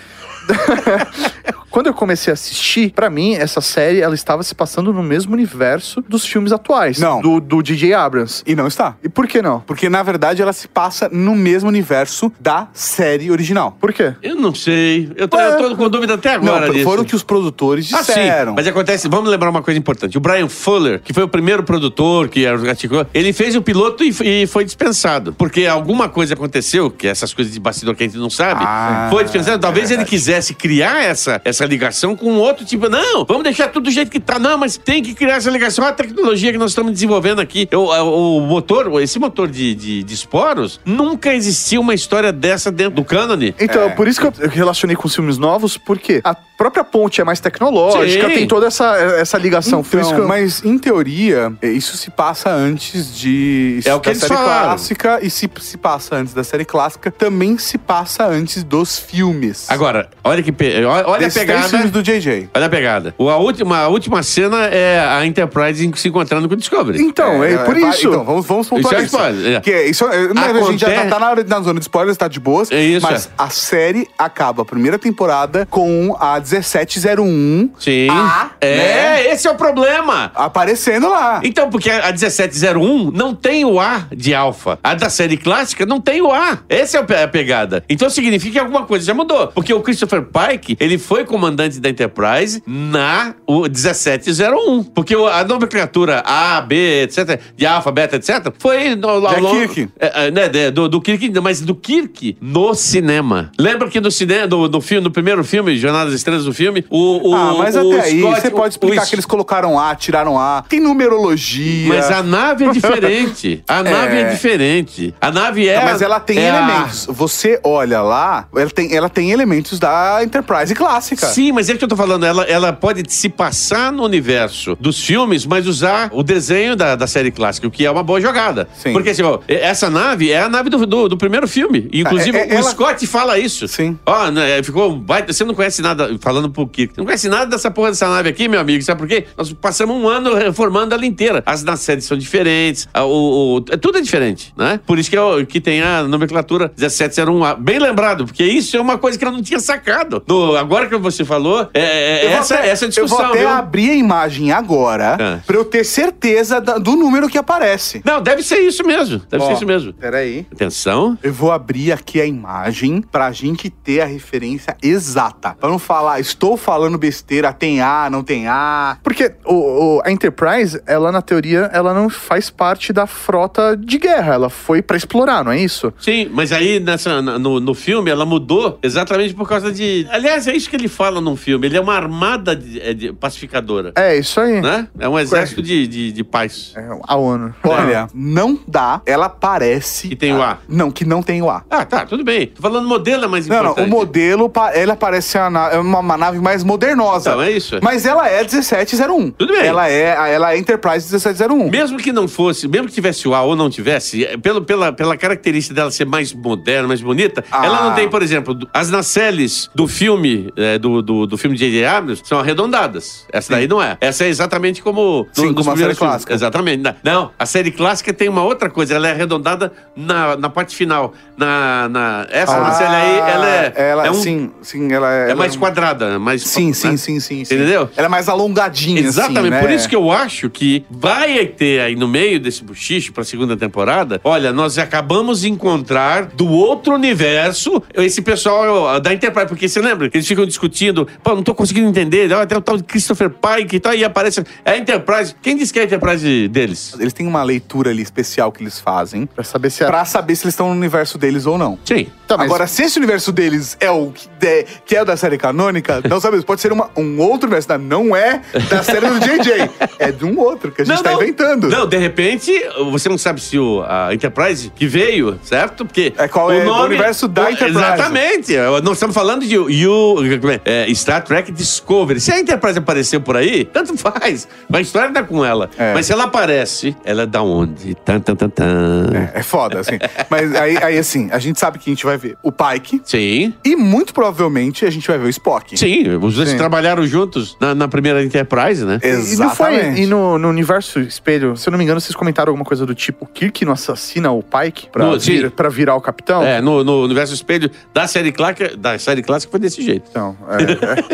Quando eu comecei a assistir, pra mim, essa série ela estava se passando no mesmo universo dos filmes atuais. Não. Do, do DJ Abrams. E não está. E por que não? Porque, na verdade, ela se passa no mesmo universo da série original. Por quê? Eu não sei. Eu tô, eu tô com dúvida até agora não, disso. foram que os produtores Ah, sim. disseram. Mas acontece, vamos lembrar uma coisa importante. O Brian Fuller, que foi o primeiro produtor que articulou, ele fez o piloto e, e foi dispensado. Porque alguma coisa aconteceu, que essas coisas de bastidor que a gente não sabe, Ah, foi dispensado. Talvez ele quisesse criar essa, essa essa ligação com outro tipo. Não, vamos deixar tudo do jeito que tá. Não, mas tem que criar essa ligação. Olha a tecnologia que nós estamos desenvolvendo aqui. O, o motor, esse motor de, de, de esporos, nunca existiu uma história dessa dentro do cânone. Então, por isso que eu relacionei com os filmes novos, porque a própria ponte é mais tecnológica, Sim. tem toda essa, essa ligação. Então, eu- mas em teoria, é, isso se passa antes de É o que da série falaram. clássica e se se passa antes da série clássica, também se passa antes dos filmes. Agora, olha que pe- olha, olha a Desses três pegada. filmes do JJ. Olha a pegada. A última, a última cena é a Enterprise se encontrando com o Discovery. Então, é, por vai- isso. Então, vamos, vamos pontuar Isso é isso. é. Que é, isso é- não, a gente já tá, Acontece- tá na, hora- na zona de spoilers, tá de boas. É isso, Mas é. a série acaba a primeira temporada com a 1701 Sim. A, é, né? esse é o problema. aparecendo lá. Então, porque a a 1701 não tem o A de alfa. A da série clássica não tem o A. Essa é a pe- a pegada. Então significa que alguma coisa já mudou. Porque o Christopher Pike, ele foi comandante da Enterprise na o 1701. Porque a nomenclatura A, B, etc., de alfa, beta, etc., foi no, ao longo- Kirk. É, é, né, do, do Kirk, mas do Kirk no cinema. Lembra que no cinema, no, no filme, no primeiro filme, Jornada das Estrelas do filme, o, o ah, mas o até aí, Scott- você pode explicar o- que eles colocaram A, tiraram A. Tem numerologia. Mas a nave é diferente. A nave é diferente. A nave é. Não, mas ela tem é a- elementos. Você olha lá, ela tem, ela tem elementos da Enterprise clássica. Sim, mas é que eu tô falando, ela, ela pode se passar no universo dos filmes, mas usar o desenho da, da série clássica, o que é uma boa jogada. Sim. Porque, assim, ó, essa nave é a nave do, do, do primeiro filme. Inclusive, É, é, o ela- Scott fala isso. Sim. Ó, né, ficou. Você não conhece nada, falando pro Kirk, você não conhece nada dessa porra dessa nave aqui, meu amigo. Sabe por quê? Nós passamos um ano reformando ela inteira. As séries são diferentes, a- o, o- é- tudo é diferente, né? Por isso que, é o- que tem a nomenclatura 1701A. Bem lembrado, porque isso é uma coisa que eu não tinha sacado. No- agora que você falou, é, é- Eu vou essa, até- essa é a discussão, Eu vou até viu? abrir a imagem agora É. pra eu ter certeza da- do número que aparece. Não, deve ser isso mesmo. Deve Ó, ser isso mesmo. Peraí. Atenção. Eu vou abrir aqui a imagem pra gente ter a referência exata. Pra não falar, estou falando besteira, tem A, não tem A. Porque o, o- a Enterprise, ela na teoria, ela não faz parte da frota de guerra. Ela foi pra explorar, não é isso? Sim, mas aí nessa, no, no filme ela mudou exatamente por causa de. Aliás, é isso que ele fala no filme. Ele é uma armada de- é, de- pacificadora. É, isso aí. Né? É um exército de, de, de paz. É, a ONU. Olha, não dá. Ela parece. Que tem o A. Não, que não tem o A. Ah, tá, tudo bem. Tô falando modelo é mais Não, não, importante. o modelo, ela parece a na- é uma, uma nave mais modernosa. Então, é isso. Mas ela é 1701. Tudo bem. Ela é, ela é Enterprise 1701. Mesmo que não fosse, mesmo que tivesse o A ou não tivesse, é, pelo, pela, pela característica dela ser mais moderna, mais bonita, Ah. ela não tem, por exemplo, as nacelles do filme, é, do, do, do filme de J.J. Abrams, são arredondadas. Essa daí não é. Essa é exatamente como Sim, nos como a série filmes. clássica. Exatamente. Não, a série clássica tem uma outra coisa, ela é arredondada na, na parte final. Na, na, essa nacelle aí, ela é, Ah, Ela, é, um- sim, sim, ela é. é ela mais um- quadrada, mais... Sim, né? sim, sim, sim, sim. Entendeu? Ela é mais alongadinha, Exatamente, assim, né? por isso que eu acho que vai ter aí no meio desse buchicho pra segunda temporada. Olha, nós acabamos de encontrar do outro universo esse pessoal da Enterprise, porque você lembra eles ficam discutindo, pô, não tô conseguindo entender, olha, tem o tal de Christopher Pike e tal, e aparece é a Enterprise. Quem disse que é a Enterprise deles? Eles têm uma leitura ali especial que eles fazem Pra saber se é. pra saber se eles estão no universo deles ou não. Sim. Tá, mas- Agora, se esse universo deles é o que, de- que é o da série canônica, não sabemos. Pode ser uma- um outro universo. tá? Não é da série do JJ. É de um outro que a gente tá inventando. Não, de repente, você não sabe se o, a Enterprise que veio, certo? Porque É qual o é nome, universo da o- Enterprise. Exatamente. Nós estamos falando de you, é, Star Trek Discovery. Se a Enterprise apareceu por aí, tanto faz. A história tá com ela. É. Mas se ela aparece, ela é da onde? Tan, tan, tan, tan. É, é foda, assim. Mas aí, aí, assim, a gente sabe que a gente vai ver o Pike Sim. e muito provavelmente a gente vai ver o Spock. Sim, os dois Sim. trabalharam juntos na, na primeira Enterprise, né? E não foi. Exatamente. E no, no universo espelho, se eu não me engano, vocês comentaram alguma coisa do tipo: o Kirk não assassina o Pike pra, No- vir- pra virar o capitão? É, no, no universo espelho da série clássica, da série clássica foi desse jeito. Então, é,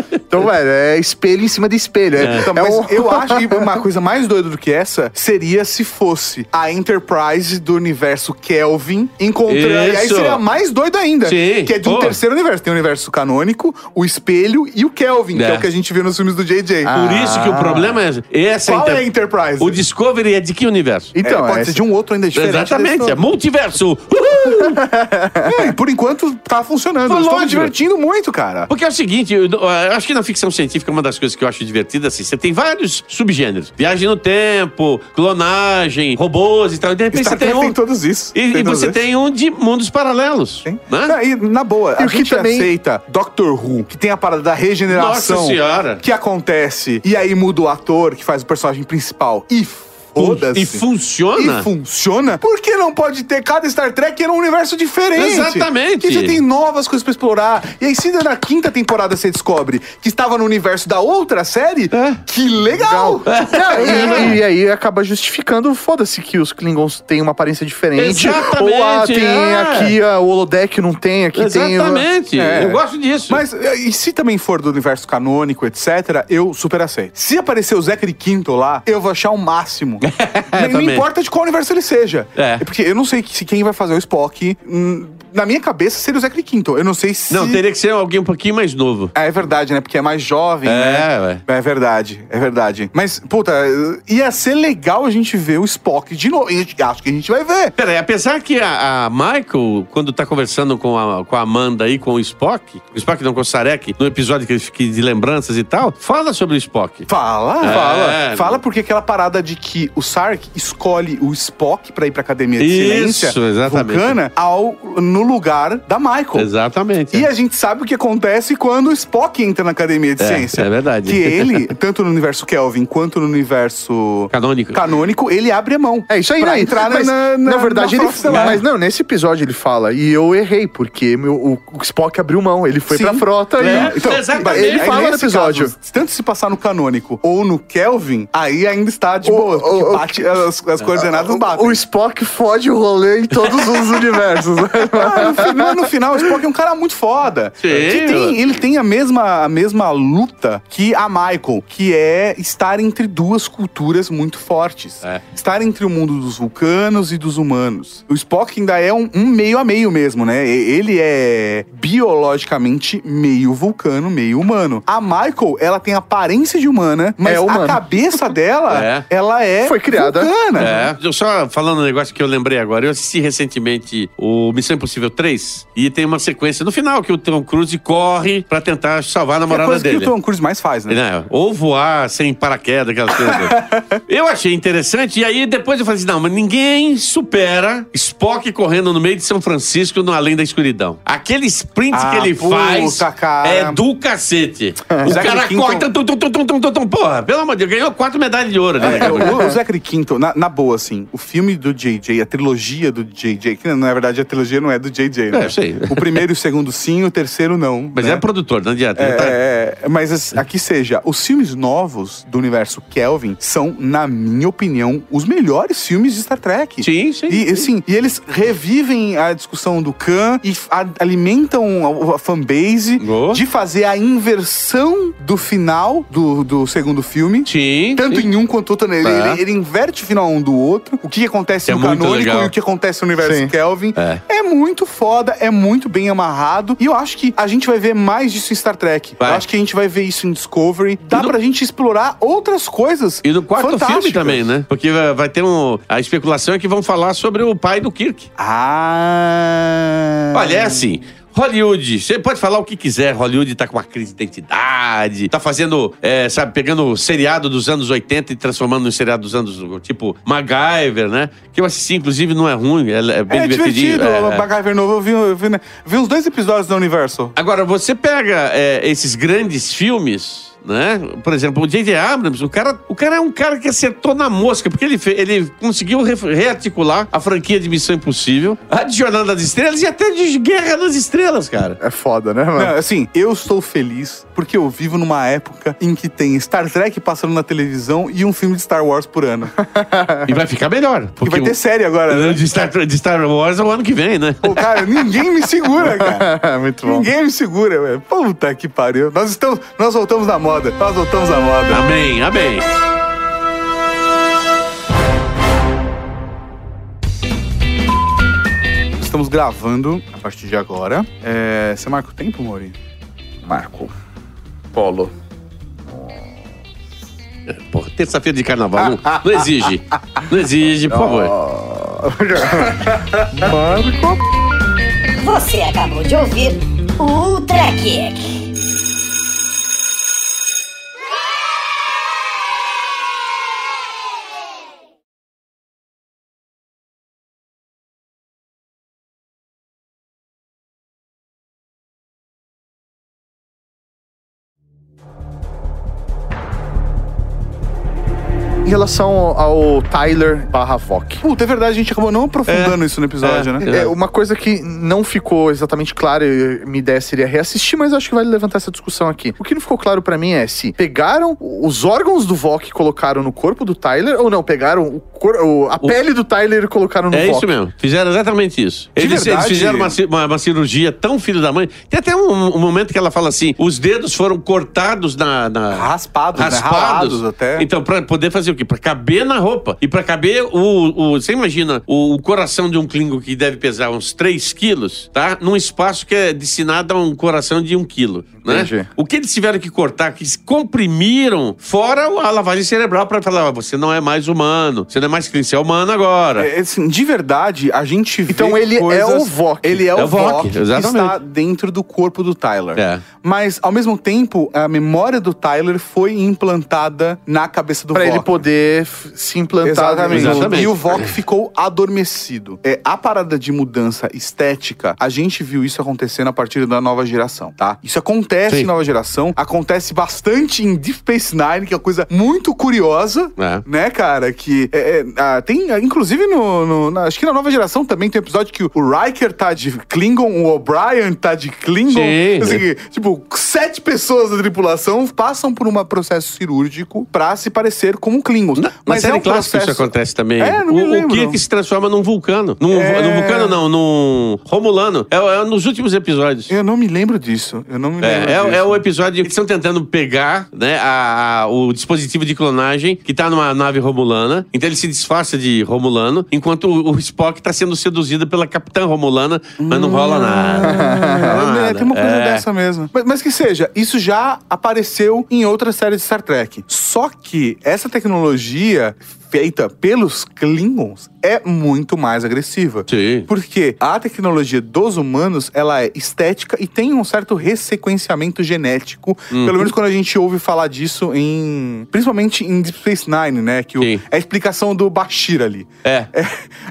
é. então, velho, é espelho em cima de espelho. É, Então, é mas um- eu acho que uma coisa mais doida do que essa seria se fosse a Enterprise do universo Kelvin encontrando. E aí seria mais doido ainda. Sim. Que é de um Pô. terceiro universo. Tem o universo canônico, o espelho e o Kelvin, que É. é o que a gente viu nos filmes do JJ. Por isso que o problema é. Essa Qual é a Enterprise? O Discovery é de que universo? Então, É, pode é, ser de um outro ainda diferente. Exatamente, é multiverso. Uhul! É, e por enquanto tá funcionando. Eu estou me divertindo muito, cara. Porque é o seguinte, eu, eu acho que na ficção científica uma das coisas que eu acho divertida, assim, você tem vários subgêneros. Viagem no tempo, clonagem, robôs e tal. E de repente Star você tem um... tem todos isso. E, Tem e todos você esses. tem um de mundos paralelos. Tem. Né? E, na boa, E a o que gente também- aceita Doctor Who, que tem a parada da regeneração Nossa Senhora. que acontece, e aí muda o ator que faz o personagem principal e foda-se. E funciona? E funciona? Por que não pode ter cada Star Trek em um universo diferente? Exatamente. E você tem novas coisas pra explorar. E aí, se na quinta temporada você descobre que estava no universo da outra série, É. que legal! Não, e, e aí acaba justificando, foda-se que os Klingons têm uma aparência diferente. Exatamente, Ou ah, tem é. aqui a, o holodeck não tem, aqui tem. Exatamente. É. Eu gosto disso. Mas, e se também for do universo canônico, etc., eu super aceito. Se aparecer o Zachary Quinto lá, eu vou achar o máximo. não, não importa de qual universo ele seja. É. Porque eu não sei se quem vai fazer o Spock. hum, na minha cabeça seria o Zachary Quinto. Eu não sei se. Não, teria que ser alguém um pouquinho mais novo. É, é verdade, né? Porque é mais jovem, É, né? ué. É verdade, é verdade. Mas, puta, ia ser legal a gente ver o Spock de novo. Acho que a gente vai ver. Peraí, apesar que a, a Michael, quando tá conversando com a, com a Amanda aí, com o Spock, o Spock não com o Sarek, no episódio que ele fica de lembranças e tal, fala sobre o Spock. Fala, É. fala. Fala porque aquela parada de que o Sark escolhe o Spock pra ir pra Academia de Isso, Ciência exatamente. Vulcana ao, no lugar da Michael. Exatamente. E a gente sabe o que acontece quando o Spock entra na Academia de É, Ciência. é verdade. Que ele, tanto no universo Kelvin quanto no universo Canônico. canônico, ele abre a mão. É isso aí, pra né? entrar mas, na, na, verdade, na ele. Frota Estelar. Mas não, nesse episódio ele fala, e eu errei, porque meu, o, o Spock abriu mão, ele foi Sim. pra frota É. e. Então, Exatamente. Ele fala no nesse episódio. caso, tanto se passar no canônico ou no Kelvin, aí ainda está de O- boa. o- o- bate, as, as coordenadas batem. O Spock fode o rolê em todos os universos, né? Ah, no, final, no final, o Spock é um cara muito foda. Sim, Que tem- ele tem a mesma, a mesma luta que a Michael, que é estar entre duas culturas muito fortes. É. Estar entre o mundo dos vulcanos e dos humanos. O Spock ainda é um, um meio a meio mesmo, né? Ele é biologicamente meio vulcano, meio humano. A Michael, ela tem aparência de humana, mas É humana. a cabeça dela, É. ela é Foi criada. vulcana. É, eu só falando um negócio que eu lembrei agora, eu assisti recentemente o Missão Impossível 3 e tem uma sequência no final que o Tom Cruise corre pra tentar salvar a É a namorada coisa dele. que o Tom Cruise mais faz, né? Né? Ou voar sem paraquedas, aquelas coisas. eu achei interessante, e aí depois eu falei assim: não, mas ninguém supera Spock correndo no meio de São Francisco no Além da Escuridão. Aquele sprint Ah, que ele puta, faz cara. é do cacete. o Zachary cara corre, tum, tum, tum, tum, tum, tum, tum, porra, pelo amor de Deus, ganhou quatro medalhas de ouro. ali, É, né, o, cara? o Zachary Quinto, na, na boa, assim, o filme do JJ, a trilogia do JJ, que na verdade a trilogia não é do JJ, né? É, sei. O primeiro e o segundo sim, o terceiro não. Mas né? é produtor, não adianta. ele tá- É, é, mas as- aqui seja, os filmes novos do universo Kelvin são, na minha opinião, os melhores filmes de Star Trek. Sim, sim. E, assim, e eles revivem a discussão do Khan e a- alimentam a, a fanbase Oh. de fazer a inversão do final do, do segundo filme. Sim. Tanto sim. em um quanto outro. Ele, É. ele, ele inverte o final um do outro. O que acontece é no canônico legal. e o que acontece no universo Sim. Kelvin. É. É. muito foda, é muito bem amarrado. E eu acho que a gente vai ver mais disso em Star Trek. Vai. Eu acho que a gente vai ver isso em Discovery. Dá E no- pra gente explorar outras coisas. E no quarto filme também, né? Porque vai vai ter um. A especulação é que vão falar sobre o pai do Kirk. Ah. Olha, é assim. Hollywood, você pode falar o que quiser. Hollywood tá com uma crise de identidade, tá fazendo, é, sabe, pegando o seriado dos anos 80 e transformando no seriado dos anos, tipo, MacGyver, né? Que eu assisti, inclusive, não é ruim, é, é bem É divertido. é, é. MacGyver novo, eu vi, eu vi, né? vi uns dois episódios da Universal. Agora, você pega é, esses grandes filmes, né? Por exemplo, o J.J. Abrams, o cara, o cara é um cara que acertou na mosca, porque ele, ele conseguiu re- rearticular a franquia de Missão Impossível, a de Jornada das Estrelas e até de Guerra nas Estrelas, cara. É foda, né, mano? Não, assim, eu estou feliz porque eu vivo numa época em que tem Star Trek passando na televisão e um filme de Star Wars por ano. E vai ficar melhor. E Porque vai ter série agora, né? de, Star, de Star Wars é o ano que vem, né? Pô, cara, ninguém me segura, cara. Muito bom. Ninguém me segura, velho. Puta que pariu. Nós estamos, nós voltamos na moda. Nós voltamos na moda. Amém, amém. Estamos gravando a partir de agora. É, você marca o tempo, Mori? Marco. Polo. Porra, terça-feira de carnaval. Não, não exige. Não exige, por favor. Você acabou de ouvir o Ultra Kick. Relação ao Tyler barra Vok. Puta, é verdade, a gente acabou não aprofundando isso no episódio, né? É, uma coisa que não ficou exatamente clara, e minha ideia seria reassistir, mas acho que vale levantar essa discussão aqui. O que não ficou claro pra mim é se pegaram os órgãos do Vok e colocaram no corpo do Tyler, ou não, pegaram o cor- o- a pele do Tyler e colocaram no É Vok. isso mesmo. Fizeram exatamente isso. De Eles, eles fizeram uma, uma- uma cirurgia tão filho da mãe. Tem até um, um momento que ela fala assim: os dedos foram cortados na. na- Raspados, né? Ralados até. Então, pra poder fazer o quê? Pra caber na roupa. E pra caber o. o- você imagina o, o coração de um Klingon que deve pesar uns 3 quilos, tá? Num espaço que é destinado a um coração de 1 quilo. Né? Entendi. O que eles tiveram que cortar, que comprimiram, fora a lavagem cerebral pra falar: ó, você não é mais humano, você não é mais Klingon, você é humano agora. É, assim, de verdade, a gente vê Então ele é coisas- o Vok. Ele é, É o o Vok, que está dentro do corpo do Tyler. É. Mas, ao mesmo tempo, a memória do Tyler foi implantada na cabeça do Pra Vok. ele poder se implantar. Exatamente. Exatamente. E o Vok ficou adormecido. É, a parada de mudança estética, a gente viu isso acontecendo a partir da nova geração, tá? Isso acontece Sim. em nova geração, acontece bastante em Deep Space Nine, que é uma coisa muito curiosa, É. né, cara? Que é, é, ah, tem, ah, inclusive, no, no- na- acho que na nova geração também tem um episódio que o Riker tá de Klingon, o O'Brien tá de Klingon. Sim. Assim, tipo, sete pessoas da tripulação passam por um processo cirúrgico pra se parecer como Klingons. Na Mas série é um clássica processo... isso acontece também. É, não me o, o lembro. Kirk se transforma num vulcano. Num, É. num vulcano não, num Romulano. É, é nos últimos episódios. Eu não me lembro disso. Eu não me lembro É, é, é o episódio que eles estão tentando pegar né, a- a- o dispositivo de clonagem que tá numa nave romulana. Então ele se disfarça de romulano, enquanto o, o Spock tá sendo seduzido pela capitã romulana, mas não rola nada. Não rola É, nada. tem uma coisa É. dessa mesmo. Mas, mas que seja, isso já apareceu em outras séries de Star Trek. Só que essa tecnologia tecnologia feita pelos Klingons é muito mais agressiva. Sim. Porque a tecnologia dos humanos, ela é estética e tem um certo ressequenciamento genético. Uhum. Pelo menos quando a gente ouve falar disso em... Principalmente em Deep Space Nine, né? Que o- é a explicação do Bashir ali. É. É,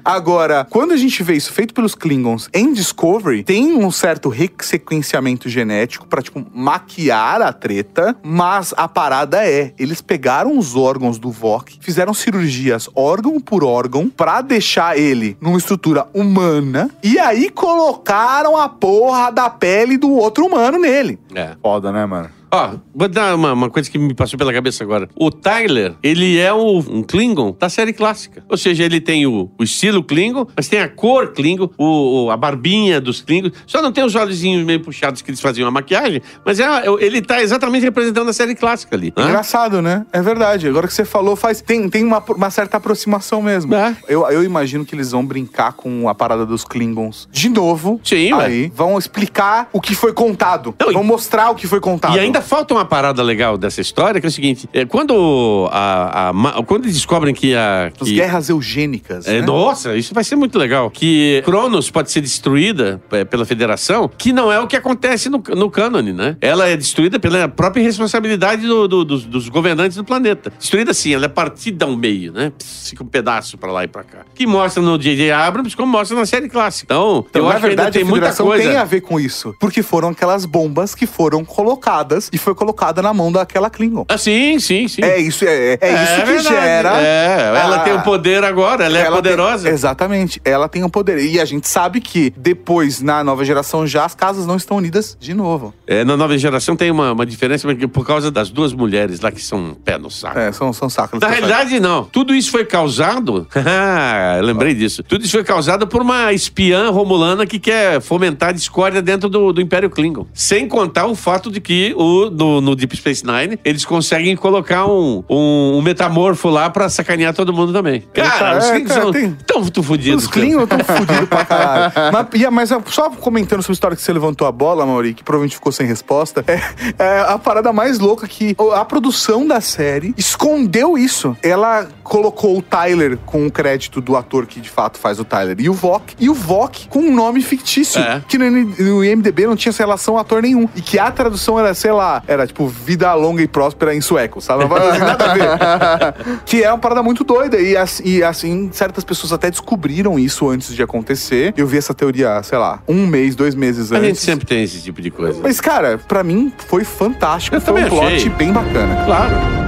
Agora, quando a gente vê isso feito pelos Klingons em Discovery, tem um certo ressequenciamento genético pra, tipo, maquiar a treta, mas a parada é, eles pegaram os órgãos do Vok, fizeram cirurgias órgão por órgão pra deixar ele numa estrutura humana e aí colocaram a porra da pele do outro humano nele. É. Foda, né, mano? Ó, vou dar uma, uma coisa que me passou pela cabeça agora. O Tyler, ele é o- um Klingon da série clássica. Ou seja, ele tem o, o estilo Klingon, mas tem a cor Klingon, o, o- a barbinha dos Klingons. Só não tem os olhozinhos meio puxados que eles faziam a maquiagem, mas é, ele tá exatamente representando a série clássica ali. né? Engraçado, né? É verdade. Agora que você falou, faz tem, tem uma, uma certa aproximação mesmo. É. Eu, eu imagino que eles vão brincar com a parada dos Klingons de novo. Sim, ué. Aí vão explicar o que foi contado. Não, e- vão mostrar o que foi contado. E ainda falta uma parada legal dessa história, que é o seguinte: é, quando, a, a quando eles descobrem que a. As que- guerras eugênicas. É, né? Nossa, isso vai ser muito legal. Que Cronos pode ser destruída é, pela Federação, que não é o que acontece no, no cânone, né? Ela é destruída pela própria responsabilidade do- do- dos, dos governantes do planeta. Destruída assim, ela é partida ao meio, né? Fica um pedaço pra lá e pra cá. Que mostra no J.J. Abrams, como mostra na série clássica. Então, Então, eu na acho que ainda verdade, tem a muita coisa. tem a ver com isso. Porque foram aquelas bombas que foram colocadas e foi colocada na mão daquela Klingon. Ah, sim, sim, sim. É isso, é, é isso que verdade. gera. É, ela a- tem o poder agora, ela, é tem- poderosa. exatamente, ela tem o poder. E a gente sabe que depois, na nova geração, já as casas não estão unidas de novo. É, na nova geração tem uma, uma diferença porque por causa das duas mulheres lá que são pé no saco. É, são, são sacros. Na realidade, não. Tudo isso foi causado. Lembrei disso. Tudo isso foi causado por uma espiã romulana que quer fomentar discórdia dentro do, do Império Klingon. Sem contar o fato de que no, no, no Deep Space Nine, eles conseguem colocar um, um, um metamorfo lá pra sacanear todo mundo também. Cara, É, os Klingons são tem- tão muito fodidos. Os Klingons estão fodidos pra caralho. Mas, mas só comentando sobre a história que você levantou a bola, Mauri, que provavelmente ficou sem resposta, é, é a parada mais louca que a produção da série escondeu isso. Ela colocou o Tyler com o crédito do ator que de fato faz o Tyler e o Vok, e o Vok com um nome fictício, É. que no, no IMDB não tinha relação ator nenhum. E que a tradução era, sei lá, era tipo vida longa e próspera em sueco, sabe? Nada a ver. que é uma parada muito doida. E, e, assim, certas pessoas até descobriram isso antes de acontecer. Eu vi essa teoria, sei lá, um mês, dois meses A antes. gente sempre tem esse tipo de coisa. Mas, cara, pra mim foi fantástico. Eu foi um também plot achei. bem bacana. Claro.